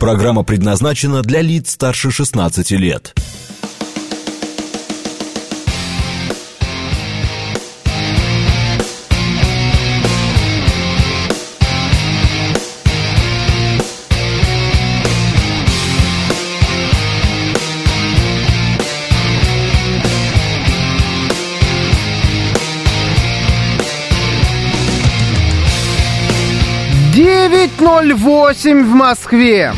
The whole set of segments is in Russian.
Программа предназначена для лиц старше 16 лет. Девять ноль восемь в Москве.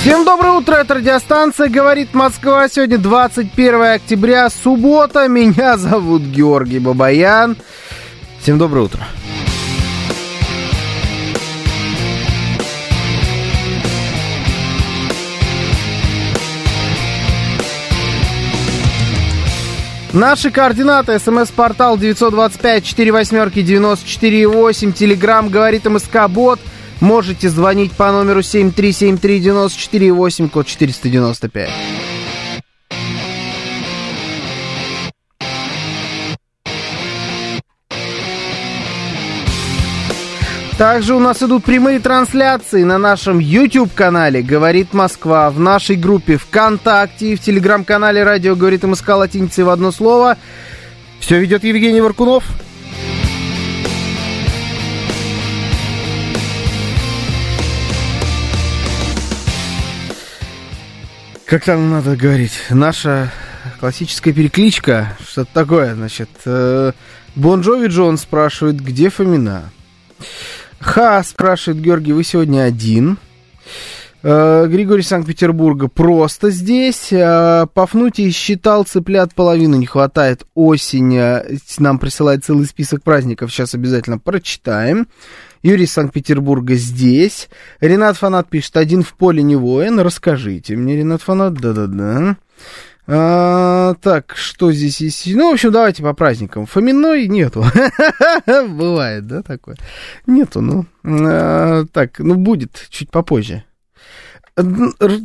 Всем доброе утро, это радиостанция «Говорит Москва». Сегодня 21 октября, суббота. Меня зовут Георгий Бабаян. Всем доброе утро. Наши координаты. СМС-портал 925 4 восьмерки 94 8. Телеграмм говорит МСК Бот. Можете звонить по номеру 7373 94 8, код 495. Также у нас идут прямые трансляции на нашем YouTube-канале «Говорит Москва», в нашей группе ВКонтакте и в телеграм-канале «Радио говорит МСК» латиницей в одно слово. Все ведет Евгений Варкунов. Как там надо говорить? Наша классическая перекличка, что-то такое, значит. Джови Джон спрашивает, где Фомина? Ха, спрашивает Георгий, вы сегодня один. Э, Григорий Санкт-Петербурга просто здесь. Э, Пафнутий считал цыплят половину не хватает. Осень э, нам присылает целый список праздников. Сейчас обязательно прочитаем. Юрий из Санкт-Петербурга здесь. Ренат Фанат пишет, один в поле не воин. Расскажите мне, Ренат Фанат. Да-да-да. А, так, что здесь есть? Ну, в общем, давайте по праздникам. Фоминой нету. Бывает, да, такое? Нету, ну. А, так, ну, будет чуть попозже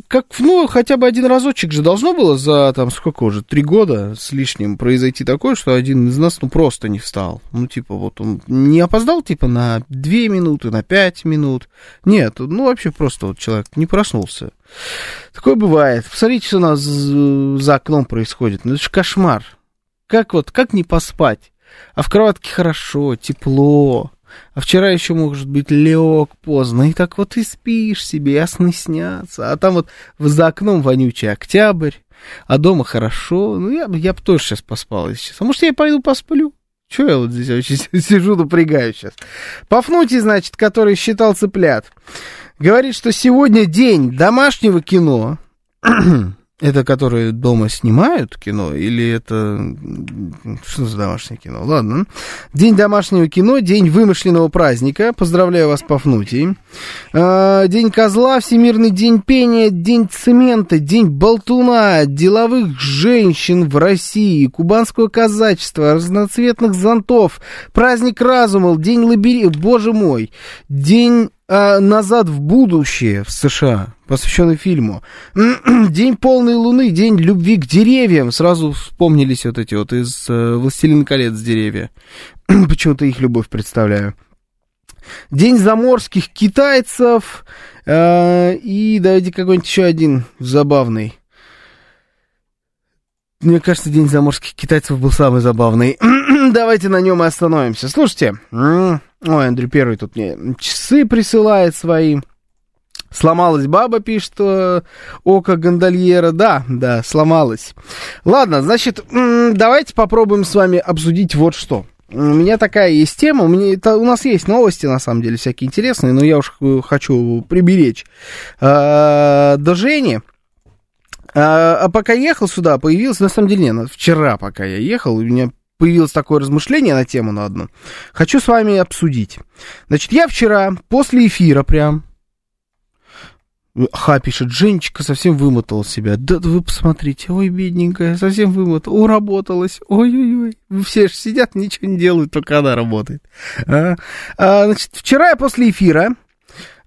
как, ну, хотя бы один разочек же должно было за, там, сколько уже, три года с лишним произойти такое, что один из нас, ну, просто не встал. Ну, типа, вот он не опоздал, типа, на две минуты, на пять минут. Нет, ну, вообще просто вот человек не проснулся. Такое бывает. Посмотрите, что у нас за окном происходит. Ну, это же кошмар. Как вот, как не поспать? А в кроватке хорошо, тепло, а вчера еще, может быть, лег поздно, и так вот и спишь себе, ясны снятся. А там вот за окном вонючий октябрь, а дома хорошо. Ну, я, я бы тоже сейчас поспал сейчас. А может, я пойду посплю? Че я вот здесь вообще сижу, напрягаю сейчас? Пафнутий, значит, который считал цыплят, говорит, что сегодня день домашнего кино. Это которые дома снимают кино, или это... Что за домашнее кино? Ладно. День домашнего кино, день вымышленного праздника. Поздравляю вас, Пафнутий. А, день козла, Всемирный день пения, день цемента, день болтуна, деловых женщин в России, кубанского казачества, разноцветных зонтов, праздник разума, день лабиринта, боже мой, день а, «Назад в будущее» в США, посвященный фильму. День полной луны, день любви к деревьям. Сразу вспомнились вот эти вот из э, «Властелин колец» деревья. Почему-то их любовь представляю. День заморских китайцев. Э, и давайте какой-нибудь еще один забавный. Мне кажется, День заморских китайцев был самый забавный. Давайте на нем и остановимся. Слушайте. Ой, Андрей Первый тут мне часы присылает свои. Сломалась баба, пишет э, Око Гондольера. Да, да, сломалась. Ладно, значит, давайте попробуем с вами обсудить вот что. У меня такая есть тема, у, меня, это, у нас есть новости, на самом деле, всякие интересные, но я уж хочу приберечь э, до Жени. А, а пока ехал сюда, появился, на самом деле, нет, вчера пока я ехал, у меня появилось такое размышление на тему на одну. Хочу с вами обсудить. Значит, я вчера, после эфира прям, Ха пишет, Женечка совсем вымотала себя. Да вы посмотрите, ой, бедненькая, совсем вымотала, уработалась. Ой-ой-ой, все же сидят, ничего не делают, только она работает. А? А, значит, вчера я после эфира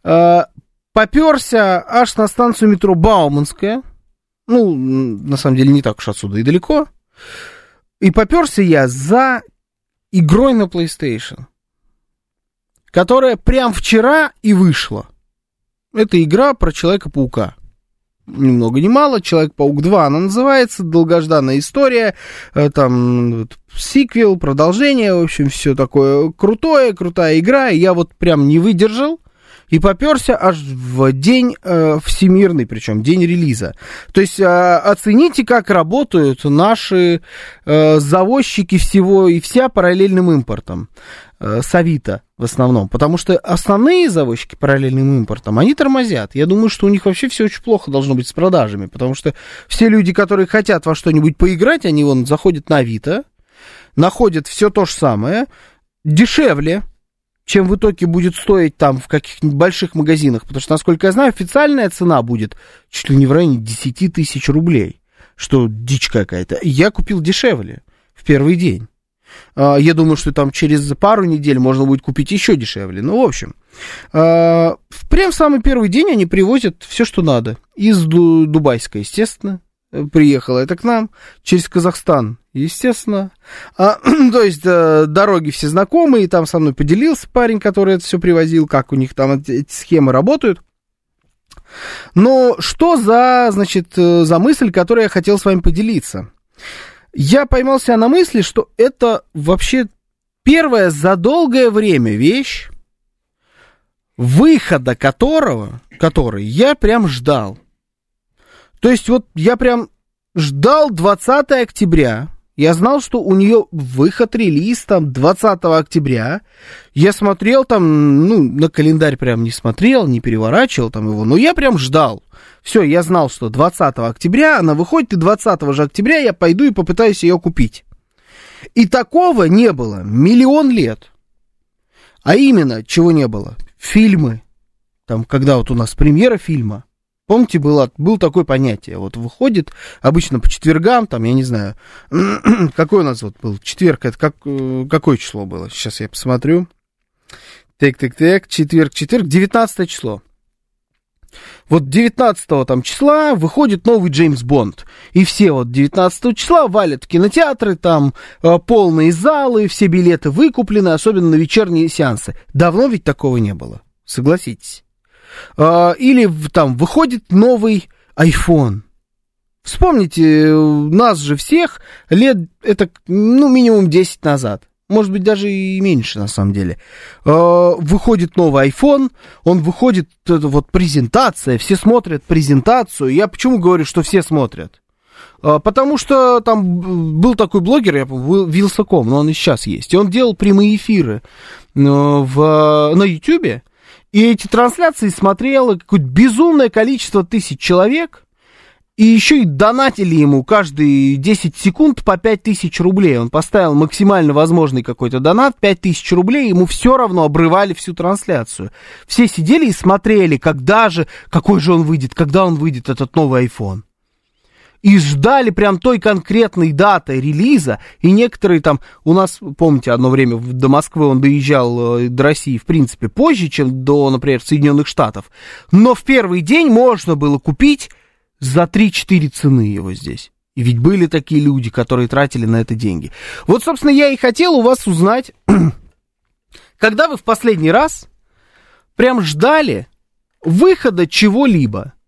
а, поперся аж на станцию метро Бауманская. Ну, на самом деле, не так уж отсюда и далеко. И поперся я за игрой на PlayStation. которая прям вчера и вышла. Это игра про Человека-паука. Ни много ни мало, Человек-паук 2 она называется, долгожданная история, э, там вот, сиквел, продолжение, в общем, все такое крутое, крутая игра, и я вот прям не выдержал, и поперся аж в день э, всемирный, причем день релиза. То есть э, оцените, как работают наши э, завозчики всего и вся параллельным импортом э, с Авито в основном. Потому что основные завозчики параллельным импортом, они тормозят. Я думаю, что у них вообще все очень плохо должно быть с продажами. Потому что все люди, которые хотят во что-нибудь поиграть, они вон заходят на Авито, находят все то же самое, дешевле, чем в итоге будет стоить там в каких-нибудь больших магазинах. Потому что, насколько я знаю, официальная цена будет чуть ли не в районе 10 тысяч рублей. Что дичь какая-то. Я купил дешевле в первый день. А, я думаю, что там через пару недель можно будет купить еще дешевле. Ну, в общем, а, прям в самый первый день они привозят все, что надо. Из Дубайска, естественно, приехало это к нам, через Казахстан, естественно. А, то есть э, дороги все знакомые, там со мной поделился парень, который это все привозил, как у них там эти, эти схемы работают. Но что за, значит, э, за мысль, которую я хотел с вами поделиться? Я поймался на мысли, что это вообще первая за долгое время вещь, выхода которого, который я прям ждал. То есть вот я прям ждал 20 октября. Я знал, что у нее выход, релиз там 20 октября. Я смотрел там, ну, на календарь прям не смотрел, не переворачивал там его, но я прям ждал. Все, я знал, что 20 октября она выходит, и 20 же октября я пойду и попытаюсь ее купить. И такого не было миллион лет. А именно, чего не было? Фильмы. Там, когда вот у нас премьера фильма, Помните, было, был такое понятие, вот выходит обычно по четвергам, там, я не знаю, какой у нас вот был четверг, это как, э, какое число было? Сейчас я посмотрю. Так, так, так, четверг, четверг, 19 число. Вот 19 там числа выходит новый Джеймс Бонд. И все вот 19 числа валят в кинотеатры, там э, полные залы, все билеты выкуплены, особенно на вечерние сеансы. Давно ведь такого не было, согласитесь. А, или там выходит новый iPhone. Вспомните, нас же всех лет, это ну минимум 10 назад. Может быть, даже и меньше, на самом деле. А, выходит новый iPhone, он выходит, это вот презентация, все смотрят презентацию. Я почему говорю, что все смотрят? А, потому что там был такой блогер, я Вилсаком, но он и сейчас есть. И он делал прямые эфиры в, на YouTube. И эти трансляции смотрело какое-то безумное количество тысяч человек, и еще и донатили ему каждые 10 секунд по 5 тысяч рублей. Он поставил максимально возможный какой-то донат, 5 тысяч рублей, ему все равно обрывали всю трансляцию. Все сидели и смотрели, когда же, какой же он выйдет, когда он выйдет, этот новый iPhone и ждали прям той конкретной даты релиза, и некоторые там, у нас, помните, одно время до Москвы он доезжал э, до России, в принципе, позже, чем до, например, Соединенных Штатов, но в первый день можно было купить за 3-4 цены его здесь. И ведь были такие люди, которые тратили на это деньги. Вот, собственно, я и хотел у вас узнать, когда вы в последний раз прям ждали выхода чего-либо –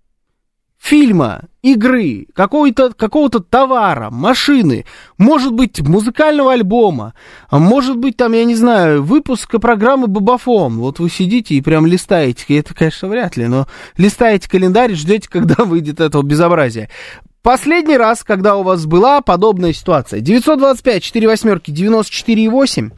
фильма, игры, какого-то какого товара, машины, может быть, музыкального альбома, а может быть, там, я не знаю, выпуска программы Бабафом. Вот вы сидите и прям листаете, это, конечно, вряд ли, но листаете календарь, ждете, когда выйдет этого безобразия. Последний раз, когда у вас была подобная ситуация. 925 4 восьмерки 94 8.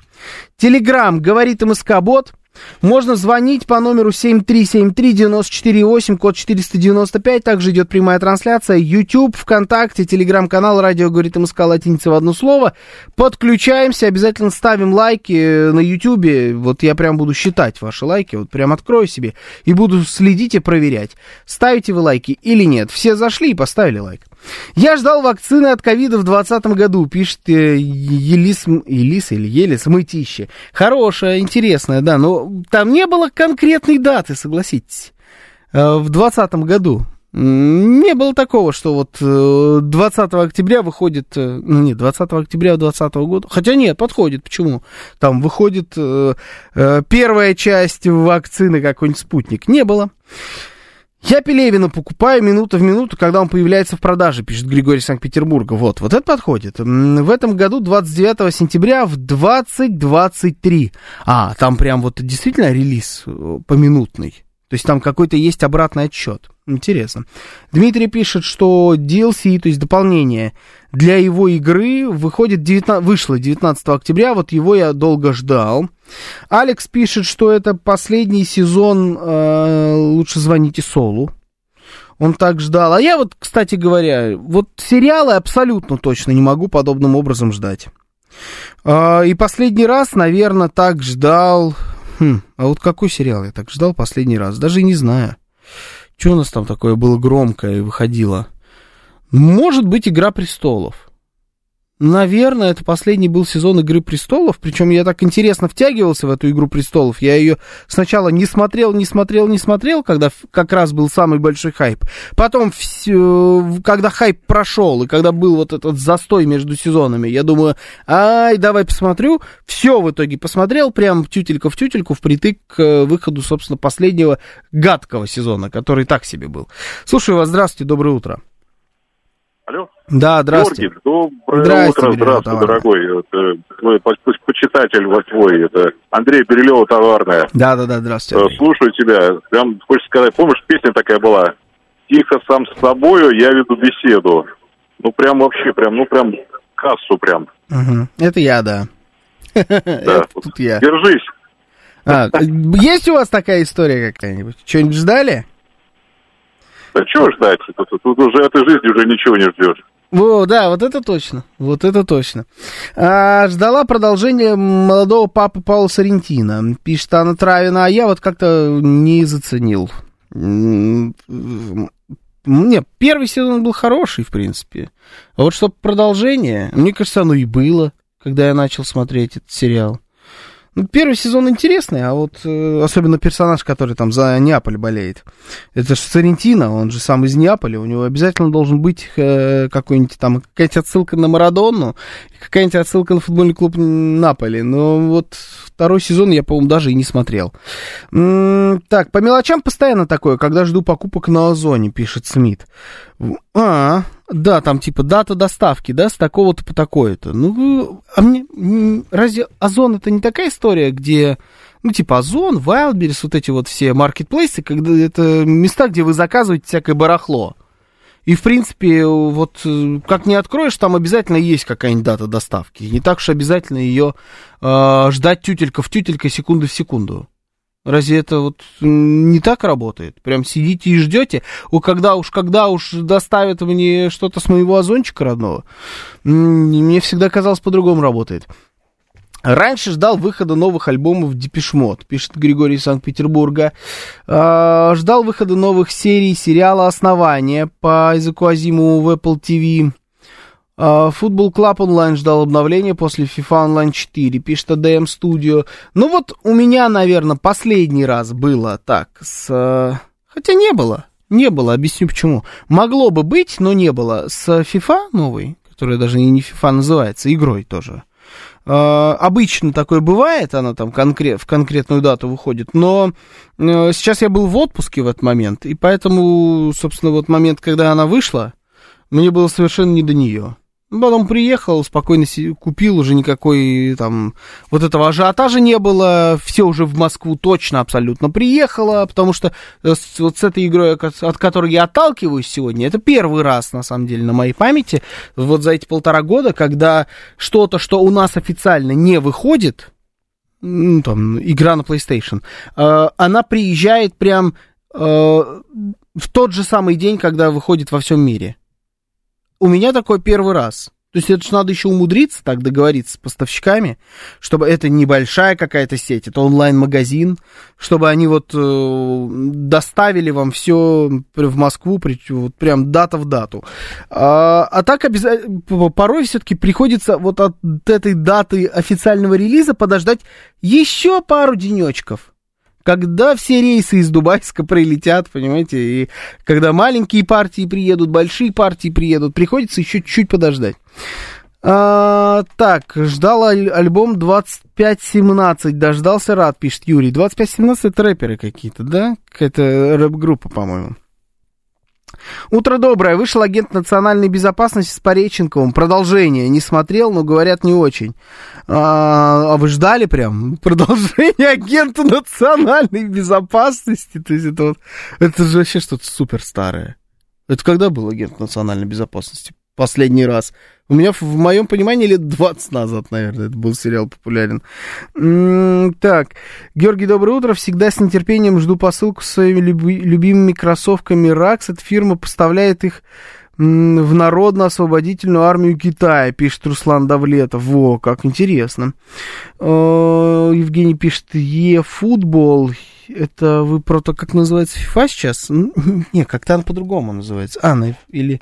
Телеграмм говорит МСК-бот. Можно звонить по номеру 7373948, код 495. Также идет прямая трансляция. YouTube, ВКонтакте, Телеграм-канал, радио говорит МСК латиница в одно слово. Подключаемся, обязательно ставим лайки на YouTube. Вот я прям буду считать ваши лайки. Вот прям открою себе и буду следить и проверять. Ставите вы лайки или нет. Все зашли и поставили лайк. Я ждал вакцины от ковида в 2020 году, пишет э, Елис, Елис или Елис Мытище. Хорошая, интересная, да, но там не было конкретной даты, согласитесь, э, в 2020 году. Не было такого, что вот 20 октября выходит, ну нет, 20 октября 2020 года, хотя нет, подходит, почему? Там выходит первая часть вакцины какой-нибудь спутник. Не было. Я Пелевина покупаю минуту в минуту, когда он появляется в продаже, пишет Григорий Санкт-Петербурга. Вот, вот это подходит. В этом году 29 сентября в 2023. А, там прям вот действительно релиз э, поминутный. То есть там какой-то есть обратный отчет. Интересно. Дмитрий пишет, что DLC, то есть дополнение для его игры, выходит 19, вышло 19 октября, вот его я долго ждал. Алекс пишет, что это последний сезон э, «Лучше звоните Солу». Он так ждал. А я вот, кстати говоря, вот сериалы абсолютно точно не могу подобным образом ждать. Э, и последний раз, наверное, так ждал... Хм, а вот какой сериал я так ждал последний раз? Даже не знаю. Что у нас там такое было громкое выходило? Может быть, «Игра престолов». Наверное, это последний был сезон «Игры престолов», причем я так интересно втягивался в эту «Игру престолов». Я ее сначала не смотрел, не смотрел, не смотрел, когда как раз был самый большой хайп. Потом, когда хайп прошел, и когда был вот этот застой между сезонами, я думаю, ай, давай посмотрю. Все в итоге посмотрел, прям тютелька в тютельку, впритык к выходу, собственно, последнего гадкого сезона, который так себе был. Слушаю вас, здравствуйте, доброе утро. Алло? Да, здравствуйте. Георгий, доброе здравствуйте, утро, здравствуй, дорогой. Твой почитатель восьмой, это Андрей Берилева, Товарная. Да, да, да, здравствуйте. Андрей. Слушаю тебя. Прям хочется сказать, помнишь, песня такая была? Тихо сам с собою я веду беседу. Ну, прям вообще, прям, ну, прям кассу прям. Угу. Это я, да. Да, тут я. Держись. А, есть у вас такая история какая-нибудь? Что-нибудь ждали? Да чего ждать? Тут, тут уже этой жизни уже ничего не ждешь. Во, да, вот это точно, вот это точно. А, ждала продолжения молодого папы Паула Сарентина. Пишет Анна Травина, а я вот как-то не заценил. Нет, первый сезон был хороший, в принципе. А вот чтобы продолжение, мне кажется, оно и было, когда я начал смотреть этот сериал. Ну, первый сезон интересный, а вот э, особенно персонаж, который там за Неаполь болеет. Это же Сарентино, он же сам из Неаполя, у него обязательно должен быть э, какой-нибудь там, какая-нибудь отсылка на Марадонну, какая-нибудь отсылка на футбольный клуб Наполи. Но вот второй сезон я, по-моему, даже и не смотрел. М-м, так, по мелочам постоянно такое, когда жду покупок на Озоне, пишет Смит. А, да, там типа дата доставки, да, с такого-то по такое-то. Ну, а мне, разве Озон это не такая история, где, ну, типа Озон, Wildberries, вот эти вот все маркетплейсы, когда это места, где вы заказываете всякое барахло. И, в принципе, вот как не откроешь, там обязательно есть какая-нибудь дата доставки. Не так уж обязательно ее э, ждать тютелька в тютелька, секунду в секунду. Разве это вот не так работает? Прям сидите и ждете, о, когда уж, когда уж доставят мне что-то с моего озончика родного. Мне всегда казалось, по-другому работает. Раньше ждал выхода новых альбомов Депешмот, пишет Григорий из Санкт-Петербурга. А, ждал выхода новых серий сериала «Основание» по языку Азиму в Apple TV. Football Club Online ждал обновления после FIFA Online 4, пишет ADM Studio. Ну вот у меня, наверное, последний раз было так с... Хотя не было, не было, объясню почему. Могло бы быть, но не было. С FIFA новой, которая даже не FIFA называется, игрой тоже. Э, обычно такое бывает, она там конкрет, в конкретную дату выходит, но э, сейчас я был в отпуске в этот момент, и поэтому, собственно, вот момент, когда она вышла, мне было совершенно не до нее. Потом приехал, спокойно купил, уже никакой там вот этого ажиотажа не было, все уже в Москву точно абсолютно приехало, потому что э, вот с этой игрой, от которой я отталкиваюсь сегодня, это первый раз, на самом деле, на моей памяти, вот за эти полтора года, когда что-то, что у нас официально не выходит, ну, там, игра на PlayStation, э, она приезжает прям э, в тот же самый день, когда выходит во всем мире у меня такой первый раз. То есть это же надо еще умудриться так договориться с поставщиками, чтобы это небольшая какая-то сеть, это онлайн-магазин, чтобы они вот э, доставили вам все в Москву, при, вот прям дата в дату. А, а так обязательно, порой все-таки приходится вот от этой даты официального релиза подождать еще пару денечков Когда все рейсы из Дубайска прилетят, понимаете, и когда маленькие партии приедут, большие партии приедут, приходится еще чуть-чуть подождать. А, так, ждал аль- альбом 2517, дождался рад, пишет Юрий. 2517 это рэперы какие-то, да? Какая-то рэп-группа, по-моему. Утро доброе. Вышел агент национальной безопасности с Пореченковым. Продолжение. Не смотрел, но говорят не очень. А, а вы ждали прям продолжение агента национальной безопасности? То есть это вот, это же вообще что-то супер старое. Это когда был агент национальной безопасности? Последний раз. У меня, в моем понимании, лет 20 назад, наверное, это был сериал популярен. Так, Георгий, доброе утро. Всегда с нетерпением жду посылку с своими люби- любимыми кроссовками РАКС. Эта фирма поставляет их в Народно-освободительную армию Китая, пишет Руслан Давлетов. Во, как интересно. Э, Евгений пишет, Е-футбол. Это вы про то, как называется FIFA сейчас? Не, как-то она по-другому называется. А, или...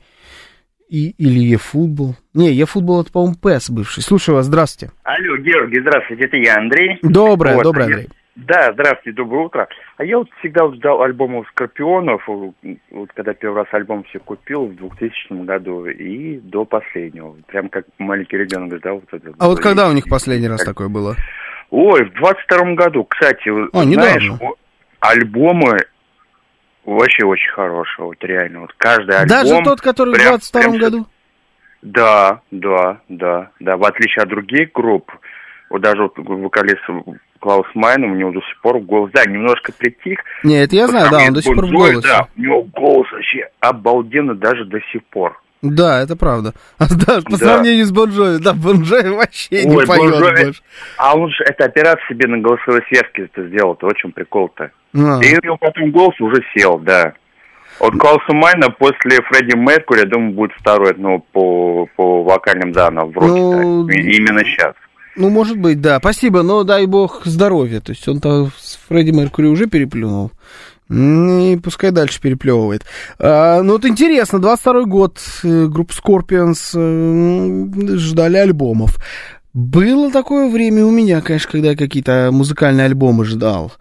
И, или Е-футбол. Не, Е-футбол это, по-моему, ПЭС бывший. Слушаю вас, здравствуйте. Алло, Георгий, здравствуйте, это я, Андрей. Доброе, Вот, доброе, Андрей. Да, здравствуйте, доброе утро. А я вот всегда вот ждал альбомов Скорпионов, вот когда первый раз альбом все купил в 2000 году и до последнего. Прям как маленький ребенок ждал вот это. А вот когда у них последний раз такое было? Ой, в 22 году, кстати, А, знаешь, недавно. альбомы вообще очень хорошие, вот реально. Вот каждый альбом... Даже тот, который прям- в 22 прям году? Да, да, да, да. В отличие от других групп, вот даже вот вокалист Клаус Майн, у него до сих пор голос, да, немножко притих. Не, это я знаю, да, он до сих пор в голосе. Да, у него голос вообще обалденно даже до сих пор. Да, это правда. А, да, по Да. сравнению с Бон Джови, да, Бон Джови вообще не Ой, Бон поет Джови- больше. А он же это операцию себе на голосовой связке это сделал, это очень прикол-то. А. И у него потом голос уже сел, да. Вот Клауса Майна после Фредди Меркури, я думаю, будет второй, ну, по, по вокальным данным в роке. Ну. И- Именно сейчас. Ну, может быть, да. Спасибо, но дай бог здоровья. То есть он-то с Фредди Меркури уже переплюнул. И пускай дальше переплевывает. А, ну, вот интересно, 22 год, э, группа Scorpions э, ждали альбомов. Было такое время у меня, конечно, когда я какие-то музыкальные альбомы ждал.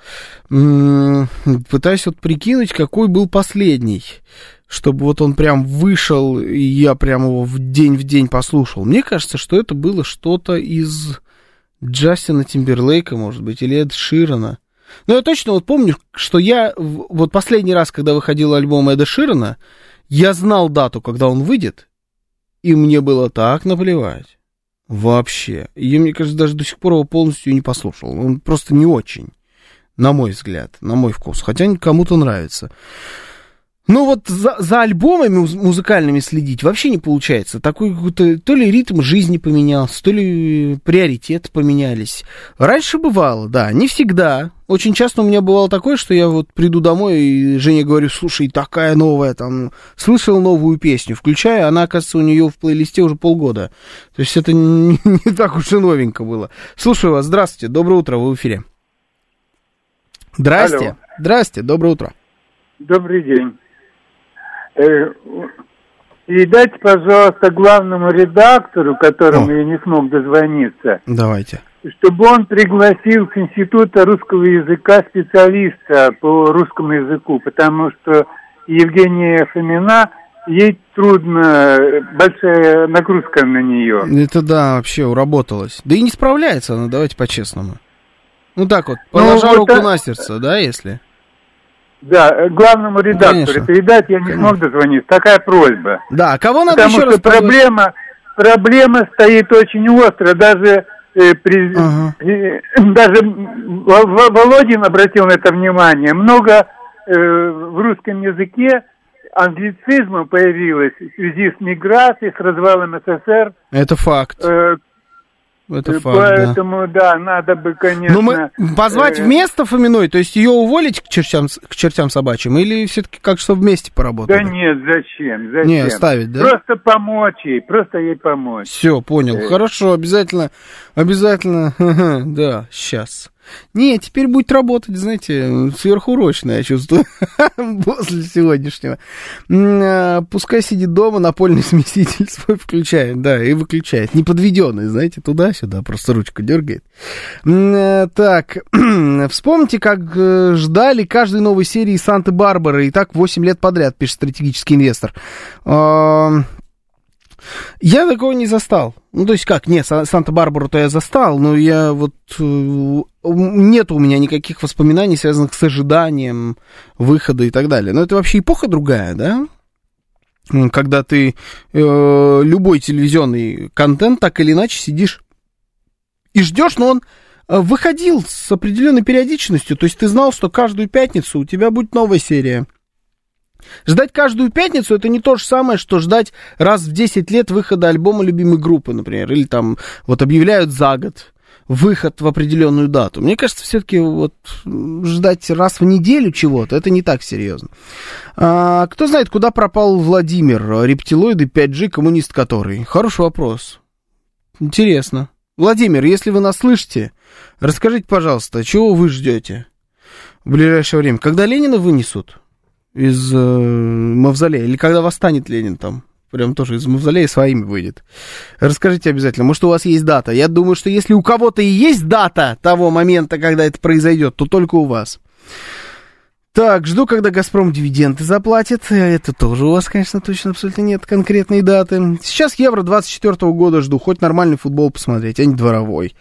Пытаюсь вот прикинуть, какой был последний, чтобы вот он прям вышел, и я прям его в день в день послушал. Мне кажется, что это было что-то из Джастина Тимберлейка, может быть, или Эд Ширана. Но я точно вот помню, что я вот последний раз, когда выходил альбом Эда Ширана, я знал дату, когда он выйдет, и мне было так наплевать. Вообще. И мне кажется, даже до сих пор его полностью не послушал. Он просто не очень, на мой взгляд, на мой вкус. Хотя кому-то нравится. Ну вот за, за альбомами муз- музыкальными следить вообще не получается. Такой какой-то, то ли ритм жизни поменялся, то ли приоритеты поменялись. Раньше бывало, да, не всегда. Очень часто у меня бывало такое, что я вот приду домой и Жене говорю, слушай, такая новая, там, слышал новую песню, включаю, она, оказывается, у нее в плейлисте уже полгода. То есть это не, не так уж и новенько было. Слушаю вас, здравствуйте, доброе утро, вы в эфире. Здрасте, Алло. здрасте, доброе утро. Добрый день. Э, Передайте, пожалуйста, главному редактору, которому О. я не смог дозвониться, Давайте. чтобы он пригласил с Института русского языка специалиста по русскому языку, потому что Евгения Фомина, ей трудно, большая нагрузка на нее. Это да, вообще уработалось. Да и не справляется она, давайте по-честному. Ну так вот, Ну, положа вот руку так- на сердце, да, если? Да, э, главному редактору Конечно. передать я не смог дозвониться. Такая просьба. Да, а кого надо Потому еще что раз проблема, проблема стоит очень остро. Даже, э, при- Ага. э, даже Во- Во- Володин обратил на это внимание. Много э, в русском языке англицизма появилось в связи с миграцией, с развалом СССР. Это факт, Э, это факт, да. поэтому, да. надо бы, конечно... Ну, мы позвать э, вместо Фоминой, то есть ее уволить к чертям, к чертям собачьим, или все-таки как что вместе поработать? Да нет, зачем? зачем? Не, оставить, да? Просто помочь ей, просто ей помочь. Все, понял. Э. Хорошо, обязательно, обязательно, да, сейчас. Не, теперь будет работать, знаете, сверхурочно, я чувствую, после сегодняшнего. А, пускай сидит дома, напольный смеситель свой включает, да, и выключает. Не подведенный, знаете, туда-сюда, просто ручку дергает. А, так, вспомните, как э, ждали каждой новой серии Санты-Барбары, и так 8 лет подряд, пишет стратегический инвестор. Я такого не застал. Ну, то есть как, нет, Санта-Барбару-то я застал, но я вот... Э, нет у меня никаких воспоминаний, связанных с ожиданием выхода и так далее. Но это вообще эпоха другая, да? Когда ты э, любой телевизионный контент так или иначе сидишь и ждешь, но он э, выходил с определенной периодичностью. То есть ты знал, что каждую пятницу у тебя будет новая серия. Ждать каждую пятницу это не то же самое, что ждать раз в 10 лет выхода альбома любимой группы, например, или там вот объявляют за год выход в определенную дату. Мне кажется, все-таки вот ждать раз в неделю чего-то, это не так серьезно. А, кто знает, куда пропал Владимир, рептилоиды 5G, коммунист который? Хороший вопрос. Интересно. Владимир, если вы нас слышите, расскажите, пожалуйста, чего вы ждете в ближайшее время? Когда Ленина вынесут? Из э, мавзолея, или когда восстанет Ленин там, прям тоже из мавзолея своими выйдет. Расскажите обязательно, может, у вас есть дата. Я думаю, что если у кого-то и есть дата того момента, когда это произойдет, то только у вас. Так, жду, когда «Газпром» дивиденды заплатит. Это тоже у вас, конечно, точно абсолютно нет конкретной даты. Сейчас Евро 24 года жду, хоть нормальный футбол посмотреть, а не дворовой.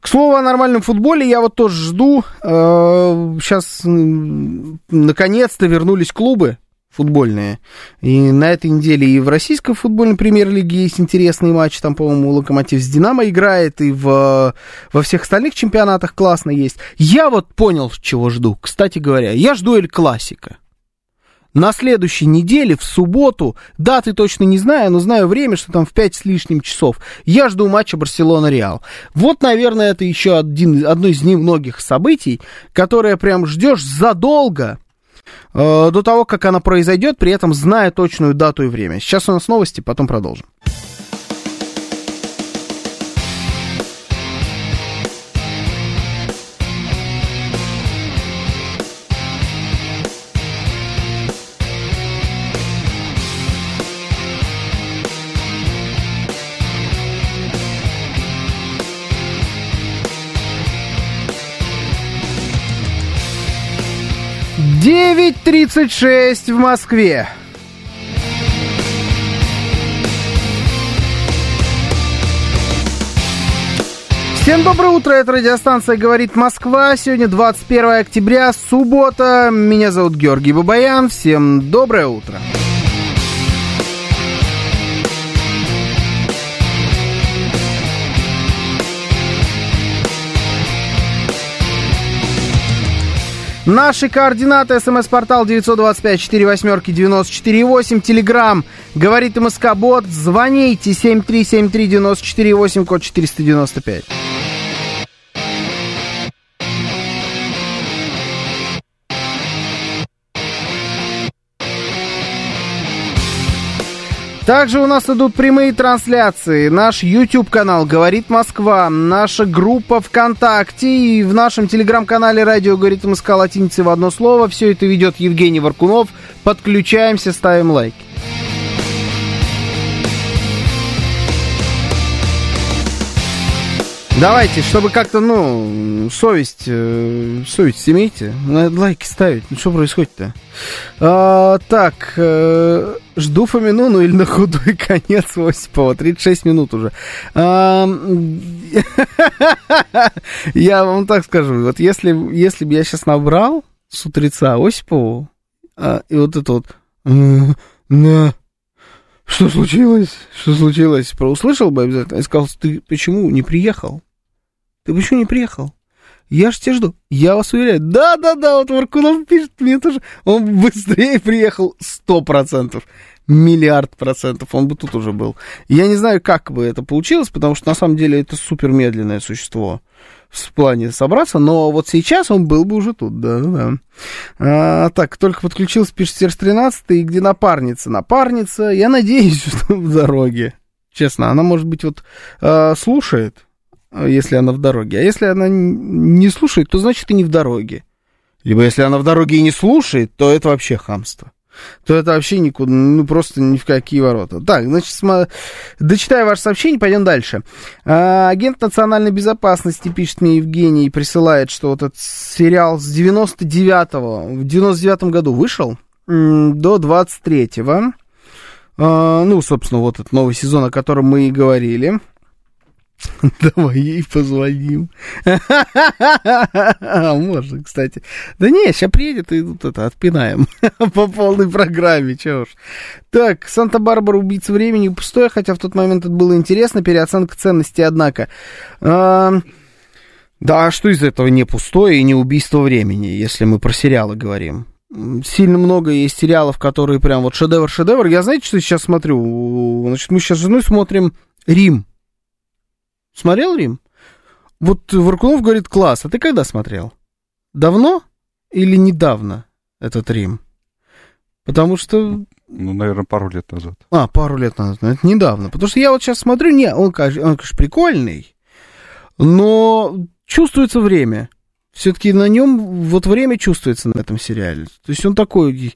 К слову о нормальном футболе, я вот тоже жду. Сейчас, э, наконец-то, вернулись клубы футбольные. И на этой неделе и в российской футбольной премьер-лиге есть интересный матч. Там, по-моему, Локомотив с Динамо играет, и в, во всех остальных чемпионатах классно есть. Я вот понял, чего жду. Кстати говоря, я жду Эль Классика. На следующей неделе, в субботу, даты точно не знаю, но знаю время, что там в 5 с лишним часов, я жду матча Барселона-Реал. Вот, наверное, это еще один, одно из немногих событий, которое прям ждешь задолго, до того, как она произойдет, при этом зная точную дату и время. Сейчас у нас новости, потом продолжим. Девять тридцать шесть в Москве. Всем доброе утро, это радиостанция «Говорит Москва». Сегодня 21 октября, суббота. Меня зовут Георгий Бабаян. Всем доброе утро. Утро. Наши координаты. СМС-портал 925-48-94-8. Телеграмм. Говорит МСК-бот. Звоните 7373-94-8, код 495. Также у нас идут прямые трансляции. Наш YouTube-канал «Говорит Москва», наша группа ВКонтакте и в нашем телеграм-канале «Радио говорит Москва» латиницей в одно слово. Все это ведет Евгений Варкунов. Подключаемся, ставим лайки. Давайте, чтобы как-то, ну, совесть, э, совесть имейте, лайки ставить. Ну, что происходит-то? А, так, э, жду Фомину, ну или на худой конец Осипова. 36 минут уже. А, я вам так скажу, вот если, если бы я сейчас набрал с утреца Осипову, а, и вот это вот, на, что случилось? Что случилось? Услышал бы обязательно. И сказал, ты почему не приехал? Ты почему не приехал? Я ж тебя жду. Я вас уверяю. Да-да-да, вот Варкунов пишет мне тоже. Он быстрее приехал сто процентов. Миллиард процентов. Он бы тут уже был. Я не знаю, как бы это получилось, потому что на самом деле это супер медленное существо в плане собраться, но вот сейчас он был бы уже тут, да-да. А, так, только подключился, пишет Серж 13, и где напарница? Напарница, я надеюсь, что в дороге. Честно, она, может быть, вот э, слушает, если она в дороге. А если она не слушает, то значит и не в дороге. Либо если она в дороге и не слушает, то это вообще хамство. То это вообще никуда, ну просто ни в какие ворота. Так, значит, см... дочитаю ваше сообщение, пойдем дальше. А, агент национальной безопасности, пишет мне Евгений, и присылает, что вот этот сериал с 99-го, в 99-м году вышел до 23-го. А, ну, собственно, вот этот новый сезон, о котором мы и говорили. Давай ей позвоним. А, можно, кстати. Да не, сейчас приедет и тут это отпинаем по полной программе, чего уж. Так, Санта-Барбара убийца времени пустое, хотя в тот момент это было интересно, переоценка ценностей, однако. А, да, а что из этого не пустое и не убийство времени, если мы про сериалы говорим? Сильно много есть сериалов, которые прям вот шедевр-шедевр. Я знаете, что сейчас смотрю? Значит, мы сейчас с женой смотрим Рим. Смотрел Рим? Вот Варкунов говорит, класс. А ты когда смотрел? Давно или недавно этот Рим? Потому что... Ну, наверное, пару лет назад. А, пару лет назад. Это недавно. Потому что я вот сейчас смотрю, не, он, конечно, он, конечно, прикольный, но чувствуется время. Все-таки на нем вот время чувствуется на этом сериале. То есть он такой...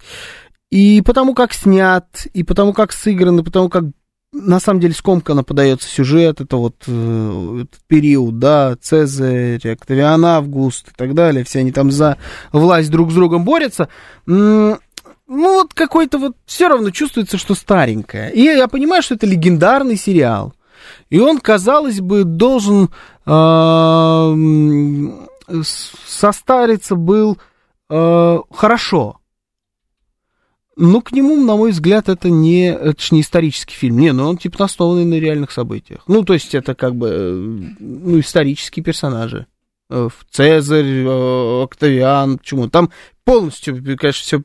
И потому как снят, и потому как сыгран, и потому как на самом деле скомканно подается сюжет, это вот э, период, да, Цезарь, Октавиан Август и так далее, все они там за власть друг с другом борются. Ну, вот какой-то вот все равно чувствуется, что старенькое. И я понимаю, что это легендарный сериал. И он, казалось бы, должен э, состариться был э, хорошо. Ну, к нему, на мой взгляд, это не, это же не исторический фильм. Не, ну он типа основанный на реальных событиях. Ну, то есть это как бы э, ну, исторические персонажи. Э, Цезарь, э, Октавиан, почему? Там полностью, конечно, все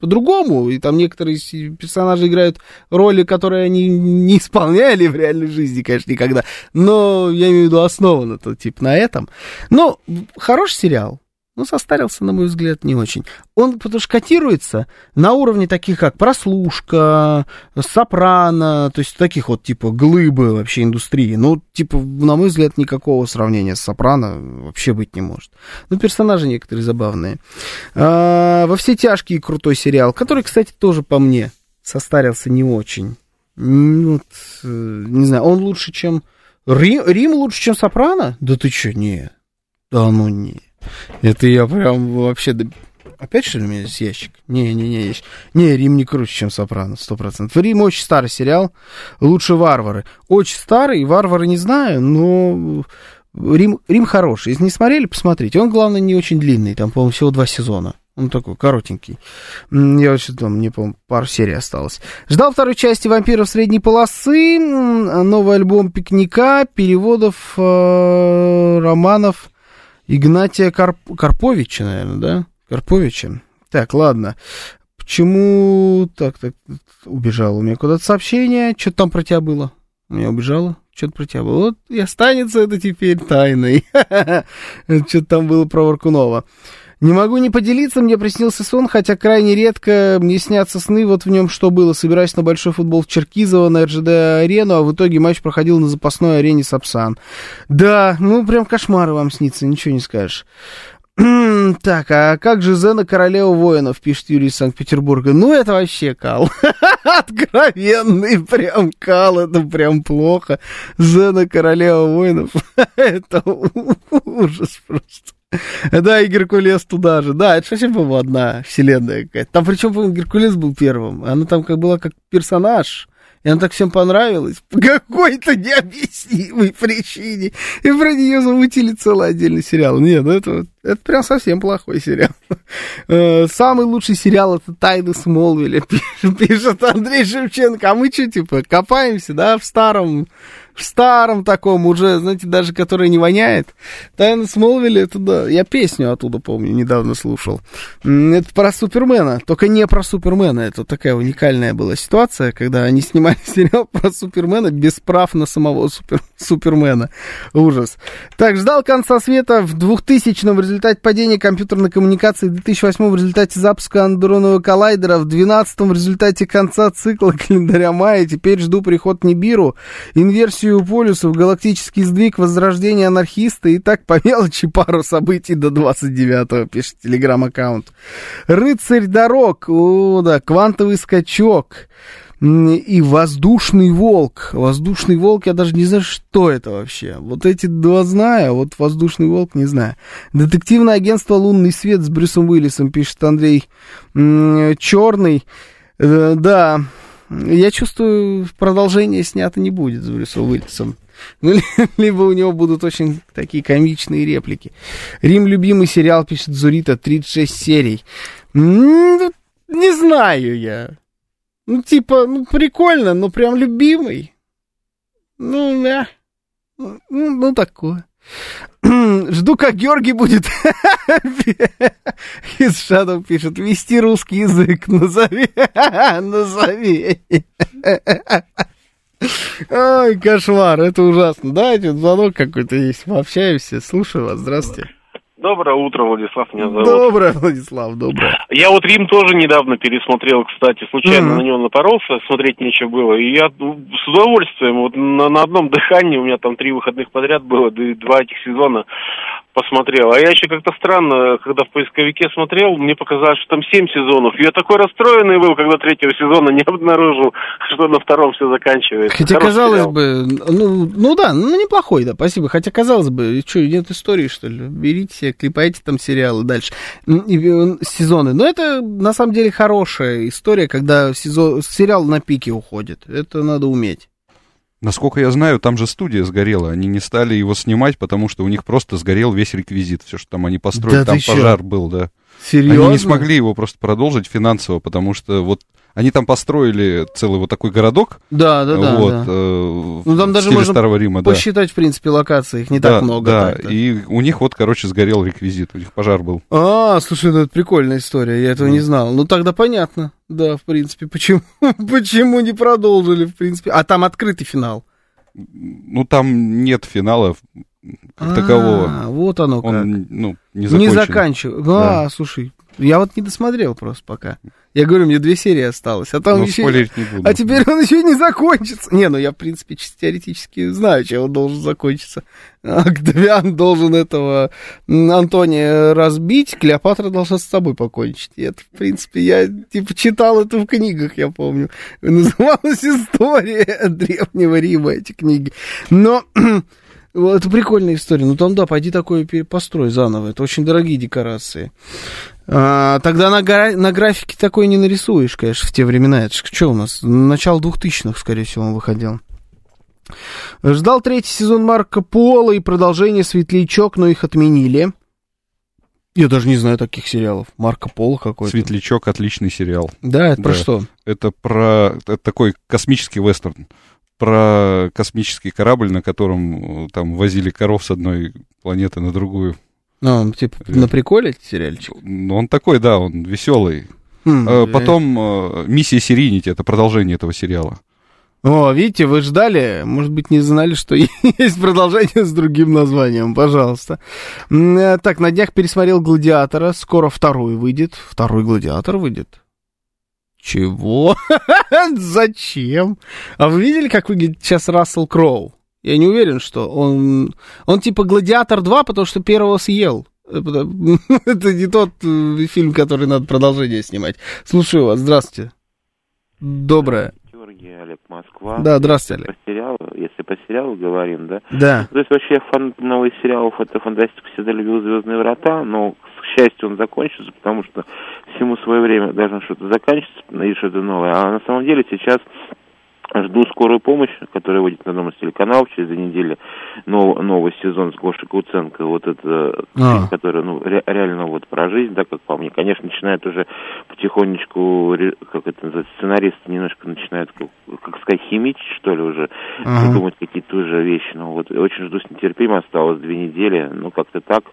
по-другому, и там некоторые персонажи играют роли, которые они не исполняли в реальной жизни, конечно, никогда, но я имею в виду основан это, типа, на этом. Но хороший сериал, ну, состарился, на мой взгляд, не очень. Он потому что котируется на уровне таких, как прослушка, сопрано, то есть таких вот, типа, глыбы вообще индустрии. Ну, типа, на мой взгляд, никакого сравнения с сопрано вообще быть не может. Ну, персонажи некоторые забавные. А, во все тяжкие крутой сериал, который, кстати, тоже по мне состарился не очень. Вот, э, не знаю, он лучше, чем... Рим, Рим лучше, чем Сопрано? Да ты что, не. Да ну не. Это я прям вообще... Опять, что ли, у меня здесь ящик? Не-не-не, ящик. Не, Рим не круче, чем Сопрано, сто процентов. Рим очень старый сериал, лучше Варвары. Очень старый, Варвары не знаю, но Рим, Рим хороший. Если не смотрели, посмотрите. Он, главное, не очень длинный, там, по-моему, всего два сезона. Он такой коротенький. Я что-то там, мне, по пару серий осталось. Ждал второй части «Вампиров средней полосы», новый альбом «Пикника», переводов, э, романов Игнатия Карп... Карповича, наверное, да? Карповича. Так, ладно. Почему... Так, так, убежало у меня куда-то сообщение. Что там про тебя было? У меня убежало. Что-то про тебя было. Вот и останется это теперь тайной. Что-то там было про Варкунова. Не могу не поделиться, мне приснился сон, хотя крайне редко мне снятся сны, вот в нем что было. Собираюсь на большой футбол в Черкизово, на РЖД-арену, а в итоге матч проходил на запасной арене Сапсан. Да, ну прям кошмары вам снится, ничего не скажешь. Так, а как же Зена Королева воинов, пишет Юрий из Санкт-Петербурга. Ну, это вообще кал. Откровенный прям кал, это прям плохо. Зена Королева воинов. это ужас просто. Да, и Геркулес туда же. Да, это совсем, по-моему, одна вселенная какая-то. Там причем, по-моему, Геркулес был первым. Она там как была как персонаж. И она так всем понравилась по какой-то необъяснимой причине. И про нее замутили целый отдельный сериал. Нет, ну это, это прям совсем плохой сериал. Э, самый лучший сериал это «Тайны Смолвиля», пишет Андрей Шевченко. А мы что, типа, копаемся, да, в старом в старом таком уже, знаете, даже который не воняет. Тайна Смолвиля, это да, я песню оттуда помню, недавно слушал. Это про Супермена, только не про Супермена, это такая уникальная была ситуация, когда они снимали сериал про Супермена без прав на самого супер, Супермена. Ужас. Так, ждал конца света в 2000-м результате падения компьютерной коммуникации, в 2008 в результате запуска андронового коллайдера, в 2012 в результате конца цикла календаря мая, теперь жду приход Нибиру, инверсию полюсов, галактический сдвиг, возрождение анархиста. И так по мелочи пару событий до 29-го, пишет телеграм-аккаунт. Рыцарь дорог, о, да, квантовый скачок, и воздушный волк. Воздушный волк, я даже не знаю, что это вообще. Вот эти два знаю, а вот воздушный волк не знаю. Детективное агентство «Лунный свет» с Брюсом Уиллисом, пишет Андрей Черный. Э, да, я чувствую, продолжение снято не будет с Брюсом Уиллисом. Ну, либо у него будут очень такие комичные реплики. Рим любимый сериал, пишет Зурита, 36 серий. Не знаю я. Ну, типа, ну, прикольно, но прям любимый. Ну, да. Ну, ну такое. Жду, как Георгий будет из Shadow пишет, вести русский язык, назови, назови. Ой, кошмар, это ужасно. Давайте звонок какой-то есть, пообщаемся. Слушаю вас, здравствуйте. Доброе утро, Владислав, меня зовут. Доброе, Владислав, доброе. Я вот Рим тоже недавно пересмотрел, кстати, случайно mm-hmm. на него напоролся, смотреть нечего было. И я ну, с удовольствием, вот на, на одном дыхании, у меня там три выходных подряд было, два этих сезона посмотрел. А я еще как-то странно, когда в поисковике смотрел, мне показалось, что там семь сезонов. Я такой расстроенный был, когда третьего сезона не обнаружил, что на втором все заканчивается. Хотя, Хороший казалось сериал. бы, ну, ну да, ну неплохой, да, спасибо. Хотя, казалось бы, что, нет истории, что ли? Берите, клепайте там сериалы дальше, сезоны. Но это, на самом деле, хорошая история, когда сезон, сериал на пике уходит. Это надо уметь. Насколько я знаю, там же студия сгорела. Они не стали его снимать, потому что у них просто сгорел весь реквизит. Все, что там они построили. Да там пожар был, да. Серьезно? Они не смогли его просто продолжить финансово, потому что вот они там построили целый вот такой городок. Да, да, да. Вот, да. Э, ну, там даже можно Старого Рима, посчитать, да. в принципе, локации. Их не да, так много. Да, так-то. и у них вот, короче, сгорел реквизит. У них пожар был. А, слушай, ну, это прикольная история. Я этого mm. не знал. Ну, тогда понятно. Да, в принципе. Почему, почему не продолжили, в принципе. А там открытый финал. Ну, там нет финала как а, такового. Вот оно как. Он, ну, не закончен. Не заканчивал. А, да. слушай, я вот не досмотрел просто пока. Я говорю, мне две серии осталось, а там ну, еще... не буду. А теперь он еще не закончится. Не, ну я, в принципе, теоретически знаю, чем он должен закончиться. Октавиан должен этого Антония разбить, Клеопатра должна с собой покончить. И это, в принципе, я, типа, читал это в книгах, я помню. Называлась «История Древнего Рима», эти книги. Но... Это прикольная история. Ну там, да, пойди такое построй заново. Это очень дорогие декорации. А, тогда на, гра- на графике такой не нарисуешь, конечно, в те времена. Это что у нас? Начало двухтысячных, скорее всего, он выходил. Ждал третий сезон Марка Пола и продолжение «Светлячок», но их отменили. Я даже не знаю таких сериалов. Марко Поло какой-то. «Светлячок» — отличный сериал. Да, это да. про что? Это про... Это такой космический вестерн. Про космический корабль, на котором э, там возили коров с одной планеты на другую. Ну, типа, на приколе сериальчик? Ну, он такой, да, он веселый. Хм, а, Потом э, «Миссия Сиринити» — это продолжение этого сериала. О, видите, вы ждали, может быть, не знали, что есть продолжение с другим названием, пожалуйста. Э, так, на днях пересмотрел «Гладиатора», скоро второй выйдет. Второй «Гладиатор» выйдет. Чего? Зачем? А вы видели, как выглядит сейчас Рассел Кроу? Я не уверен, что он... Он типа «Гладиатор 2», потому что первого съел. Это не тот э, фильм, который надо продолжение снимать. Слушаю вас, здравствуйте. Доброе. Георгий, Олег, Москва. Да, здравствуйте, Олег. По сериалу, если по сериалу говорим, да? Да. То есть вообще фан новых сериалов, это фантастику всегда любил «Звездные врата», но, к счастью, он закончится, потому что всему свое время должно что-то заканчиваться и что-то новое. А на самом деле сейчас Жду скорую помощь, которая выйдет на одном из телеканалов через две недели. Нов, новый сезон с Гошей Куценко. Вот это а. фильм, который ну, ре, реально вот про жизнь, да, как по мне. Конечно, начинает уже потихонечку, как это называется, сценаристы немножко начинают, как, как сказать, химичить, что ли, уже, ага. придумать какие-то уже вещи. Ну, вот очень жду с нетерпением, осталось две недели. Ну, как-то так.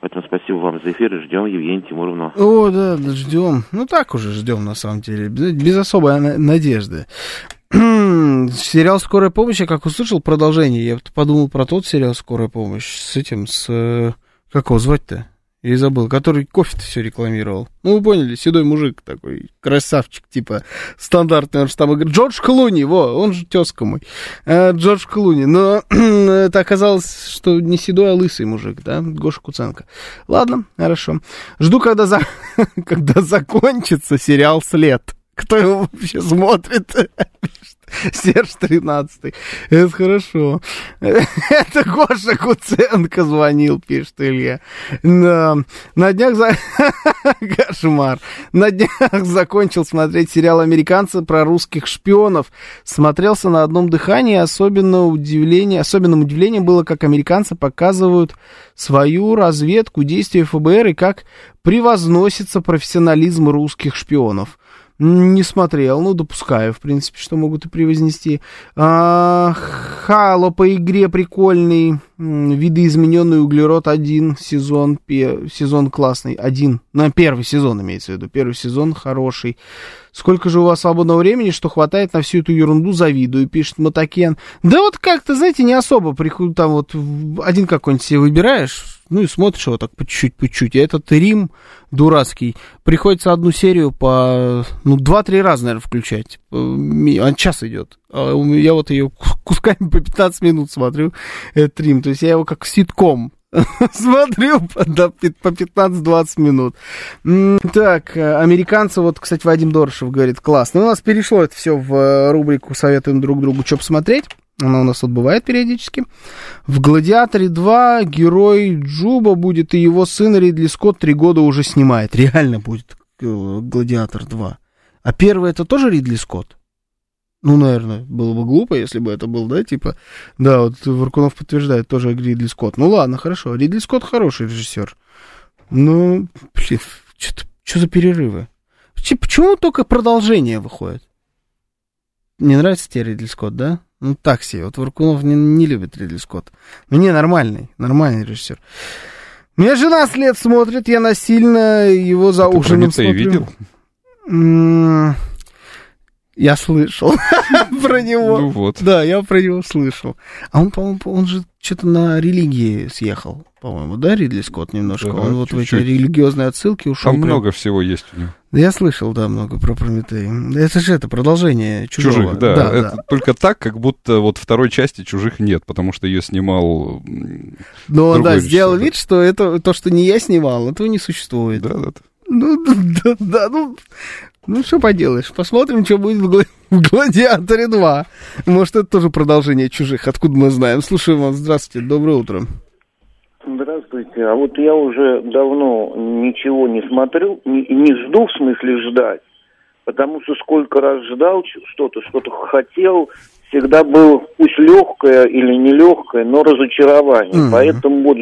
Поэтому спасибо вам за эфир и ждем Евгению Тимуровну. О, да, ждем. Ну так уже ждем, на самом деле, без, без особой надежды. сериал «Скорая помощь», я как услышал продолжение, я подумал про тот сериал «Скорая помощь» с этим, с... Как его звать-то? Я забыл, который кофе все рекламировал. Ну, вы поняли, седой мужик такой, красавчик, типа, стандартный, он же там играет. Джордж Клуни, во, он же тезка мой. Э, Джордж Клуни. Но это оказалось, что не седой, а лысый мужик, да, Гоша Куценко. Ладно, хорошо. Жду, когда, за... когда закончится сериал «След». Кто его вообще смотрит? Серж 13. Это хорошо. Это Гоша Куценко звонил, пишет Илья. На, на днях... За... Кошмар. На днях закончил смотреть сериал «Американцы» про русских шпионов. Смотрелся на одном дыхании. Особенно удивление, особенным удивлением было, как американцы показывают свою разведку, действия ФБР и как превозносится профессионализм русских шпионов. Не смотрел, ну, допускаю, в принципе, что могут и превознести. А, Halo по игре прикольный. Видоизмененный углерод один сезон, пе, сезон классный, один. На первый сезон имеется в виду. Первый сезон хороший. Сколько же у вас свободного времени, что хватает на всю эту ерунду, завидую, пишет Мотокен. Да вот как-то, знаете, не особо. Приходит там вот один какой-нибудь себе выбираешь, ну и смотришь его так по чуть-чуть, по чуть-чуть. И этот Рим дурацкий, приходится одну серию по, ну, два-три раза, наверное, включать. Он час идет. А я вот ее кусками по 15 минут смотрю, этот Рим. То есть я его как ситком Смотрю по 15-20 минут. Так, американцы, вот, кстати, Вадим Дорошев говорит, классно. Ну, у нас перешло это все в э, рубрику «Советуем друг другу, что посмотреть». Она у нас тут бывает периодически. В «Гладиаторе 2» герой Джуба будет, и его сын Ридли Скотт три года уже снимает. Реально будет э, «Гладиатор 2». А первый это тоже Ридли Скотт? Ну, наверное, было бы глупо, если бы это был, да, типа... Да, вот Варкунов подтверждает тоже Ридли Скотт. Ну, ладно, хорошо. Ридли Скотт хороший режиссер. Ну, блин, что за перерывы? Почему только продолжение выходит? Не нравится тебе Ридли Скотт, да? Ну, так себе. Вот Варкунов не, не любит Ридли Скотт. Ну, не, нормальный, нормальный режиссер. Меня жена след смотрит, я насильно его за а ужином смотрю. видел? Я слышал про него. Ну вот. Да, я про него слышал. А он, по-моему, он же что-то на религии съехал, по-моему, да, Ридли Скотт немножко? Да, он вот чуть-чуть. в эти религиозные отсылки ушел. Там прям... много всего есть у него. Да я слышал, да, много про Прометей. Это же это продолжение Чужого. Чужих, да. да, это да. Только так, как будто вот второй части Чужих нет, потому что ее снимал Но он, да, режиссер. сделал вид, что это то, что не я снимал, этого не существует. Да, да. Ну, да, да, ну, ну, что поделаешь, посмотрим, что будет в, гла- в «Гладиаторе 2». Может, это тоже продолжение «Чужих», откуда мы знаем. Слушаю вас, здравствуйте, доброе утро. Здравствуйте, а вот я уже давно ничего не смотрю, не, не жду, в смысле ждать, потому что сколько раз ждал что-то, что-то хотел, всегда был пусть легкое или нелегкое, но разочарование. Mm-hmm. Поэтому вот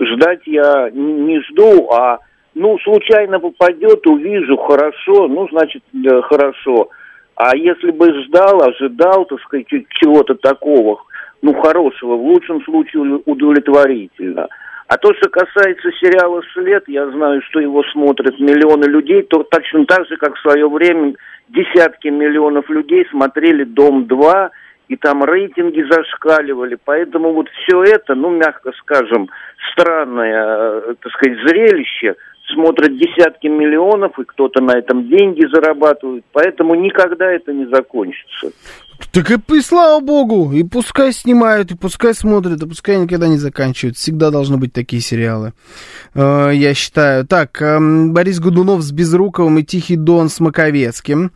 ждать я не жду, а ну, случайно попадет, увижу, хорошо, ну, значит, да, хорошо. А если бы ждал, ожидал, так сказать, чего-то такого, ну, хорошего, в лучшем случае удовлетворительно. А то, что касается сериала «След», я знаю, что его смотрят миллионы людей, то точно так же, как в свое время десятки миллионов людей смотрели «Дом-2», и там рейтинги зашкаливали. Поэтому вот все это, ну, мягко скажем, странное, э, так сказать, зрелище – смотрят десятки миллионов, и кто-то на этом деньги зарабатывает. Поэтому никогда это не закончится. Так и, и слава богу, и пускай снимают, и пускай смотрят, и пускай никогда не заканчивают. Всегда должны быть такие сериалы, э, я считаю. Так, э, Борис Годунов с Безруковым и Тихий Дон с Маковецким.